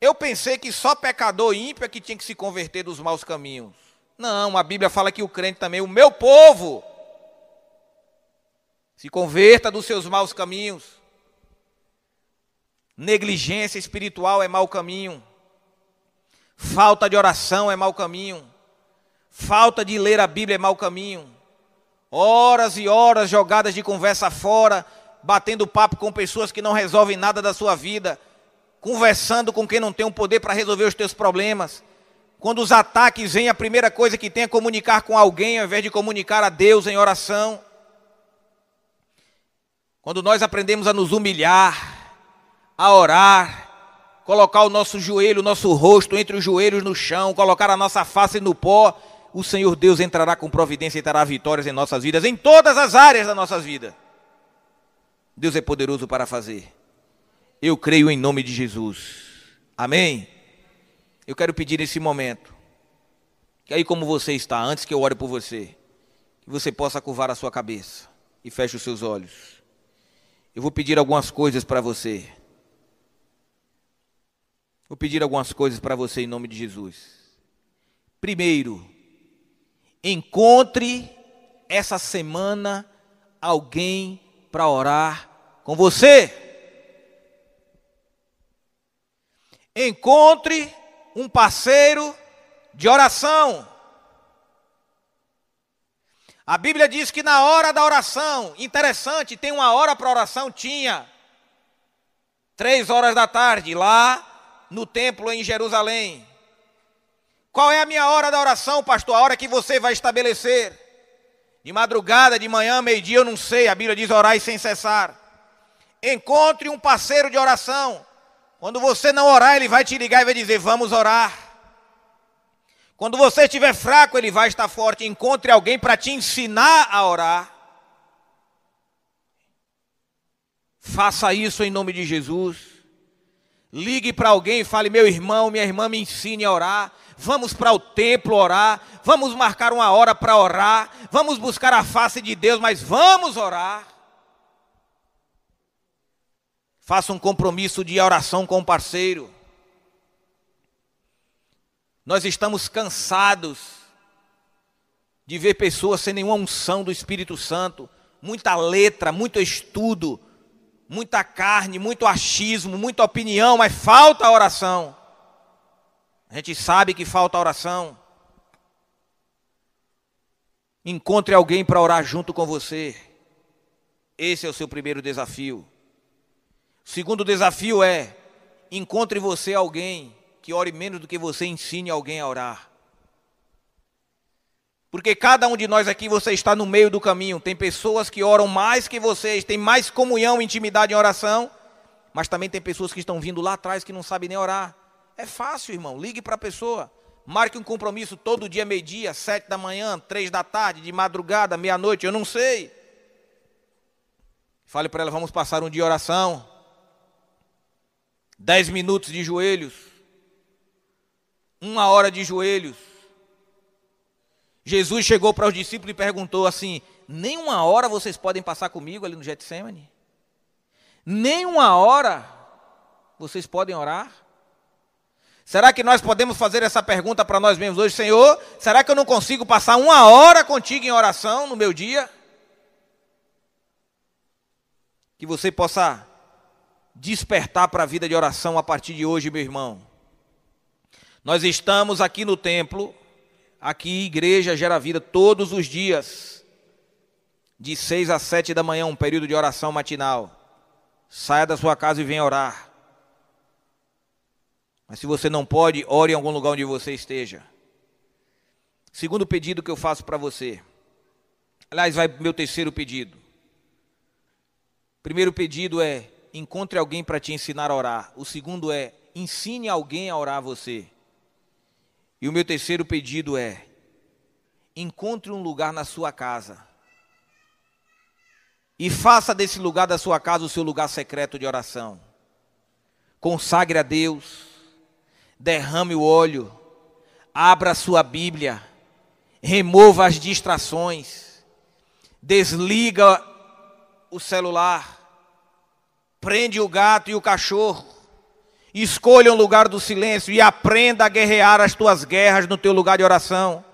eu pensei que só pecador ímpio é que tinha que se converter dos maus caminhos. Não, a Bíblia fala que o crente também, o meu povo, se converta dos seus maus caminhos. Negligência espiritual é mau caminho. Falta de oração é mau caminho. Falta de ler a Bíblia é mau caminho. Horas e horas jogadas de conversa fora, batendo papo com pessoas que não resolvem nada da sua vida conversando com quem não tem o um poder para resolver os teus problemas. Quando os ataques vêm, a primeira coisa que tem é comunicar com alguém, ao invés de comunicar a Deus em oração. Quando nós aprendemos a nos humilhar, a orar, colocar o nosso joelho, o nosso rosto entre os joelhos no chão, colocar a nossa face no pó, o Senhor Deus entrará com providência e terá vitórias em nossas vidas, em todas as áreas das nossas vidas. Deus é poderoso para fazer. Eu creio em nome de Jesus. Amém? Eu quero pedir nesse momento, que aí como você está, antes que eu ore por você, que você possa curvar a sua cabeça e feche os seus olhos. Eu vou pedir algumas coisas para você. Vou pedir algumas coisas para você em nome de Jesus. Primeiro, encontre essa semana alguém para orar com você. Encontre um parceiro de oração. A Bíblia diz que na hora da oração, interessante, tem uma hora para oração, tinha. Três horas da tarde, lá no templo em Jerusalém. Qual é a minha hora da oração, pastor? A hora que você vai estabelecer. De madrugada, de manhã, meio-dia, eu não sei. A Bíblia diz orar sem cessar. Encontre um parceiro de oração. Quando você não orar, ele vai te ligar e vai dizer: Vamos orar. Quando você estiver fraco, ele vai estar forte. Encontre alguém para te ensinar a orar. Faça isso em nome de Jesus. Ligue para alguém e fale: Meu irmão, minha irmã, me ensine a orar. Vamos para o templo orar. Vamos marcar uma hora para orar. Vamos buscar a face de Deus, mas vamos orar. Faça um compromisso de oração com o parceiro. Nós estamos cansados de ver pessoas sem nenhuma unção do Espírito Santo, muita letra, muito estudo, muita carne, muito achismo, muita opinião, mas falta oração. A gente sabe que falta oração. Encontre alguém para orar junto com você. Esse é o seu primeiro desafio. Segundo desafio é: encontre você alguém que ore menos do que você ensine alguém a orar. Porque cada um de nós aqui, você está no meio do caminho. Tem pessoas que oram mais que vocês, tem mais comunhão, intimidade em oração, mas também tem pessoas que estão vindo lá atrás que não sabem nem orar. É fácil, irmão. Ligue para a pessoa. Marque um compromisso todo dia, meio-dia, sete da manhã, três da tarde, de madrugada, meia-noite, eu não sei. Fale para ela, vamos passar um dia de oração. Dez minutos de joelhos. Uma hora de joelhos. Jesus chegou para os discípulos e perguntou assim: Nem uma hora vocês podem passar comigo ali no Getsemane? Nem uma hora vocês podem orar? Será que nós podemos fazer essa pergunta para nós mesmos hoje, Senhor? Será que eu não consigo passar uma hora contigo em oração no meu dia? Que você possa despertar para a vida de oração a partir de hoje, meu irmão. Nós estamos aqui no templo, aqui igreja gera vida todos os dias, de seis a sete da manhã, um período de oração matinal. Saia da sua casa e venha orar. Mas se você não pode, ore em algum lugar onde você esteja. Segundo pedido que eu faço para você. Aliás, vai meu terceiro pedido. Primeiro pedido é encontre alguém para te ensinar a orar. O segundo é, ensine alguém a orar a você. E o meu terceiro pedido é, encontre um lugar na sua casa. E faça desse lugar da sua casa o seu lugar secreto de oração. Consagre a Deus, derrame o óleo, abra a sua Bíblia, remova as distrações, desliga o celular, Prende o gato e o cachorro. Escolha um lugar do silêncio e aprenda a guerrear as tuas guerras no teu lugar de oração.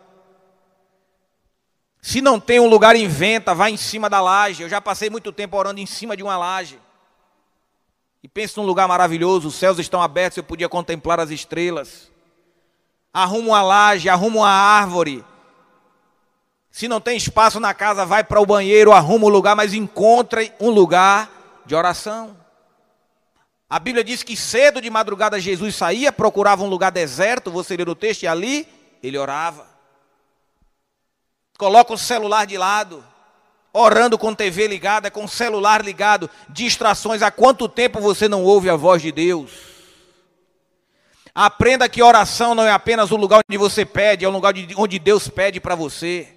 Se não tem um lugar, inventa, vai em cima da laje. Eu já passei muito tempo orando em cima de uma laje. E pensa num lugar maravilhoso, os céus estão abertos, eu podia contemplar as estrelas. Arruma uma laje, arruma uma árvore. Se não tem espaço na casa, vai para o banheiro, arruma um lugar, mas encontre um lugar de oração. A Bíblia diz que cedo de madrugada Jesus saía, procurava um lugar deserto, você lê no texto, e ali ele orava. Coloca o celular de lado, orando com TV ligada, com celular ligado, distrações. Há quanto tempo você não ouve a voz de Deus? Aprenda que oração não é apenas o lugar onde você pede, é o lugar onde Deus pede para você.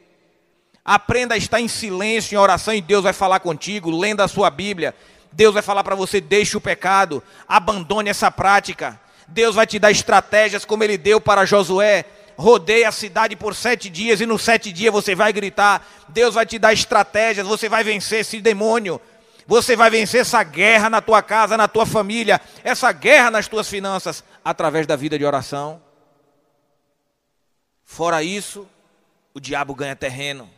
Aprenda a estar em silêncio, em oração, e Deus vai falar contigo, lendo a sua Bíblia. Deus vai falar para você: deixe o pecado, abandone essa prática. Deus vai te dar estratégias como ele deu para Josué. Rodeie a cidade por sete dias e no sete dias você vai gritar. Deus vai te dar estratégias, você vai vencer esse demônio. Você vai vencer essa guerra na tua casa, na tua família, essa guerra nas tuas finanças, através da vida de oração. Fora isso, o diabo ganha terreno,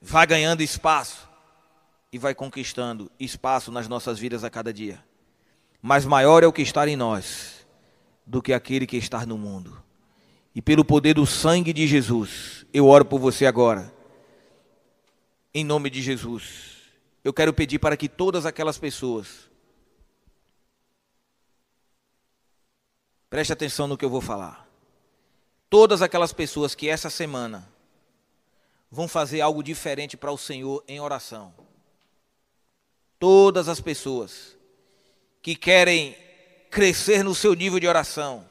vai ganhando espaço e vai conquistando espaço nas nossas vidas a cada dia. Mas maior é o que está em nós do que aquele que está no mundo. E pelo poder do sangue de Jesus, eu oro por você agora. Em nome de Jesus. Eu quero pedir para que todas aquelas pessoas Preste atenção no que eu vou falar. Todas aquelas pessoas que essa semana vão fazer algo diferente para o Senhor em oração todas as pessoas que querem crescer no seu nível de oração,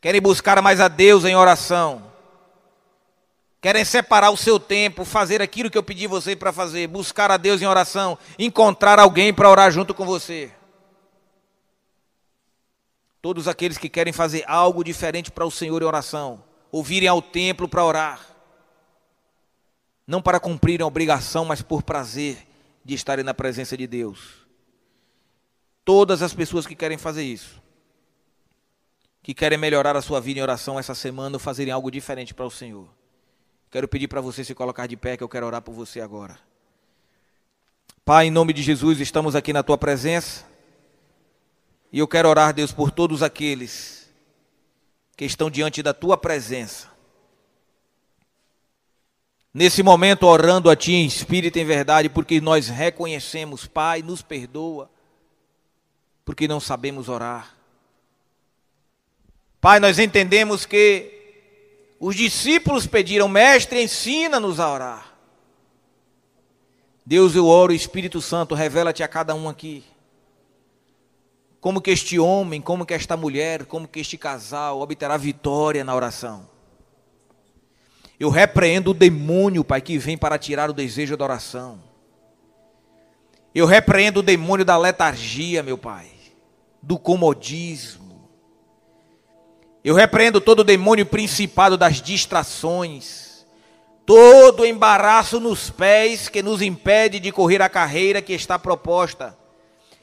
querem buscar mais a Deus em oração, querem separar o seu tempo, fazer aquilo que eu pedi você para fazer, buscar a Deus em oração, encontrar alguém para orar junto com você. Todos aqueles que querem fazer algo diferente para o Senhor em oração, ouvirem ao templo para orar, não para cumprirem a obrigação, mas por prazer de estarem na presença de Deus. Todas as pessoas que querem fazer isso, que querem melhorar a sua vida em oração essa semana, ou fazerem algo diferente para o Senhor. Quero pedir para você se colocar de pé, que eu quero orar por você agora. Pai, em nome de Jesus, estamos aqui na tua presença. E eu quero orar, Deus, por todos aqueles que estão diante da tua presença. Nesse momento, orando a Ti em espírito e em verdade, porque nós reconhecemos, Pai, nos perdoa, porque não sabemos orar. Pai, nós entendemos que os discípulos pediram, Mestre, ensina-nos a orar. Deus, eu oro, Espírito Santo, revela-te a cada um aqui. Como que este homem, como que esta mulher, como que este casal obterá vitória na oração. Eu repreendo o demônio, Pai, que vem para tirar o desejo da oração. Eu repreendo o demônio da letargia, meu Pai, do comodismo eu repreendo todo o demônio principado das distrações, todo embaraço nos pés que nos impede de correr a carreira que está proposta.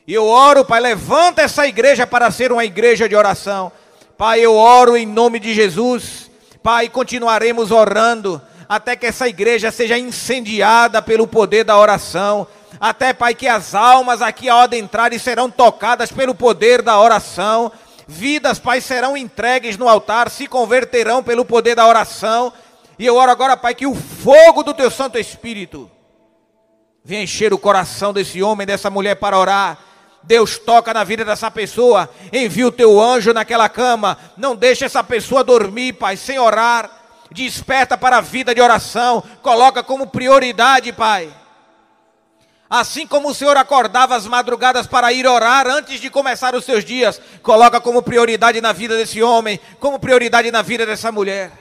E eu oro, Pai, levanta essa igreja para ser uma igreja de oração. Pai, eu oro em nome de Jesus. Pai, continuaremos orando até que essa igreja seja incendiada pelo poder da oração. Até, Pai, que as almas aqui ao adentrarem serão tocadas pelo poder da oração. Vidas, Pai, serão entregues no altar, se converterão pelo poder da oração. E eu oro agora, Pai, que o fogo do Teu Santo Espírito venha encher o coração desse homem, dessa mulher para orar. Deus toca na vida dessa pessoa, envia o teu anjo naquela cama, não deixe essa pessoa dormir, Pai, sem orar. Desperta para a vida de oração, coloca como prioridade, Pai Assim como o Senhor acordava as madrugadas para ir orar antes de começar os seus dias, coloca como prioridade na vida desse homem, como prioridade na vida dessa mulher.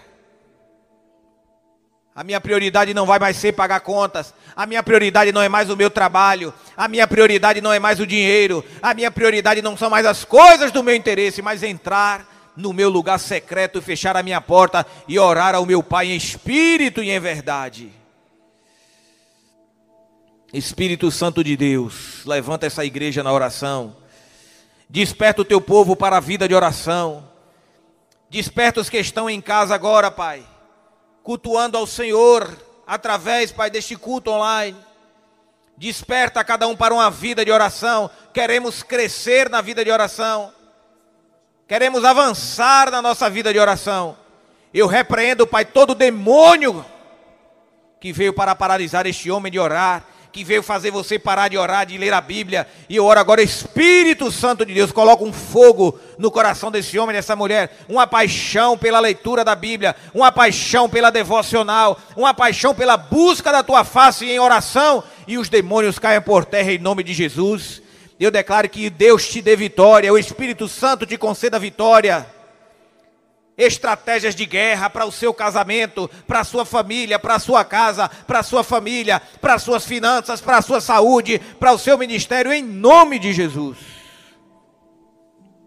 A minha prioridade não vai mais ser pagar contas. A minha prioridade não é mais o meu trabalho. A minha prioridade não é mais o dinheiro. A minha prioridade não são mais as coisas do meu interesse, mas entrar no meu lugar secreto, fechar a minha porta e orar ao meu Pai em espírito e em verdade. Espírito Santo de Deus, levanta essa igreja na oração. Desperta o teu povo para a vida de oração. Desperta os que estão em casa agora, Pai, cultuando ao Senhor através, Pai, deste culto online. Desperta cada um para uma vida de oração. Queremos crescer na vida de oração. Queremos avançar na nossa vida de oração. Eu repreendo, Pai, todo demônio que veio para paralisar este homem de orar que veio fazer você parar de orar, de ler a Bíblia. E oro agora, Espírito Santo de Deus, coloca um fogo no coração desse homem, dessa mulher, uma paixão pela leitura da Bíblia, uma paixão pela devocional, uma paixão pela busca da tua face em oração, e os demônios caem por terra em nome de Jesus. Eu declaro que Deus te dê vitória, o Espírito Santo te conceda vitória estratégias de guerra para o seu casamento, para a sua família, para a sua casa, para a sua família, para as suas finanças, para a sua saúde, para o seu ministério, em nome de Jesus.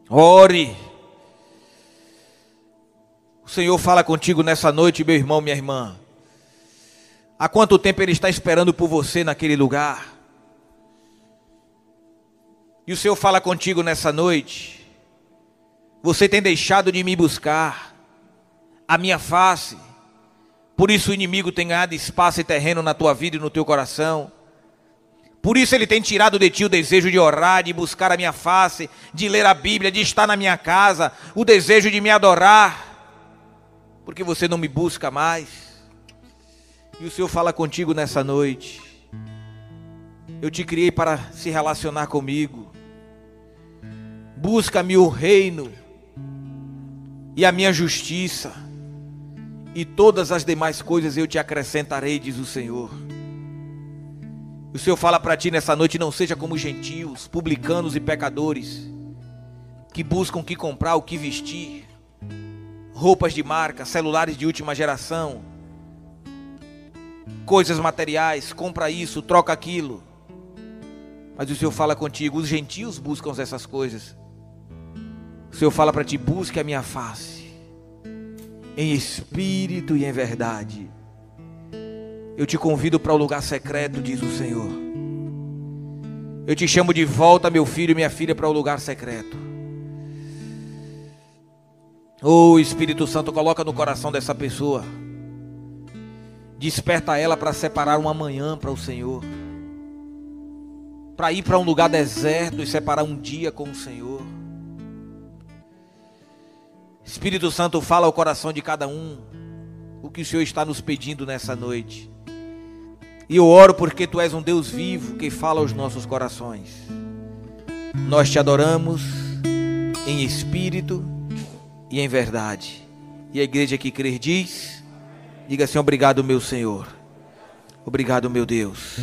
Ore. O Senhor fala contigo nessa noite, meu irmão, minha irmã. Há quanto tempo Ele está esperando por você naquele lugar? E o Senhor fala contigo nessa noite. Você tem deixado de me buscar, a minha face. Por isso o inimigo tem ganhado espaço e terreno na tua vida e no teu coração. Por isso ele tem tirado de ti o desejo de orar, de buscar a minha face, de ler a Bíblia, de estar na minha casa, o desejo de me adorar. Porque você não me busca mais. E o Senhor fala contigo nessa noite. Eu te criei para se relacionar comigo. Busca-me o reino e a minha justiça, e todas as demais coisas eu te acrescentarei, diz o Senhor. O Senhor fala para ti nessa noite: não seja como gentios, publicanos e pecadores, que buscam o que comprar, o que vestir, roupas de marca, celulares de última geração, coisas materiais, compra isso, troca aquilo. Mas o Senhor fala contigo, os gentios buscam essas coisas. O Senhor fala para ti: busque a minha face, em espírito e em verdade. Eu te convido para o lugar secreto, diz o Senhor. Eu te chamo de volta, meu filho e minha filha, para o lugar secreto. Oh Espírito Santo, coloca no coração dessa pessoa. Desperta ela para separar uma manhã para o Senhor. Para ir para um lugar deserto e separar um dia com o Senhor. Espírito Santo, fala ao coração de cada um o que o Senhor está nos pedindo nessa noite. E eu oro porque tu és um Deus vivo que fala aos nossos corações. Nós te adoramos em espírito e em verdade. E a igreja que crer diz: diga assim: obrigado, meu Senhor. Obrigado, meu Deus.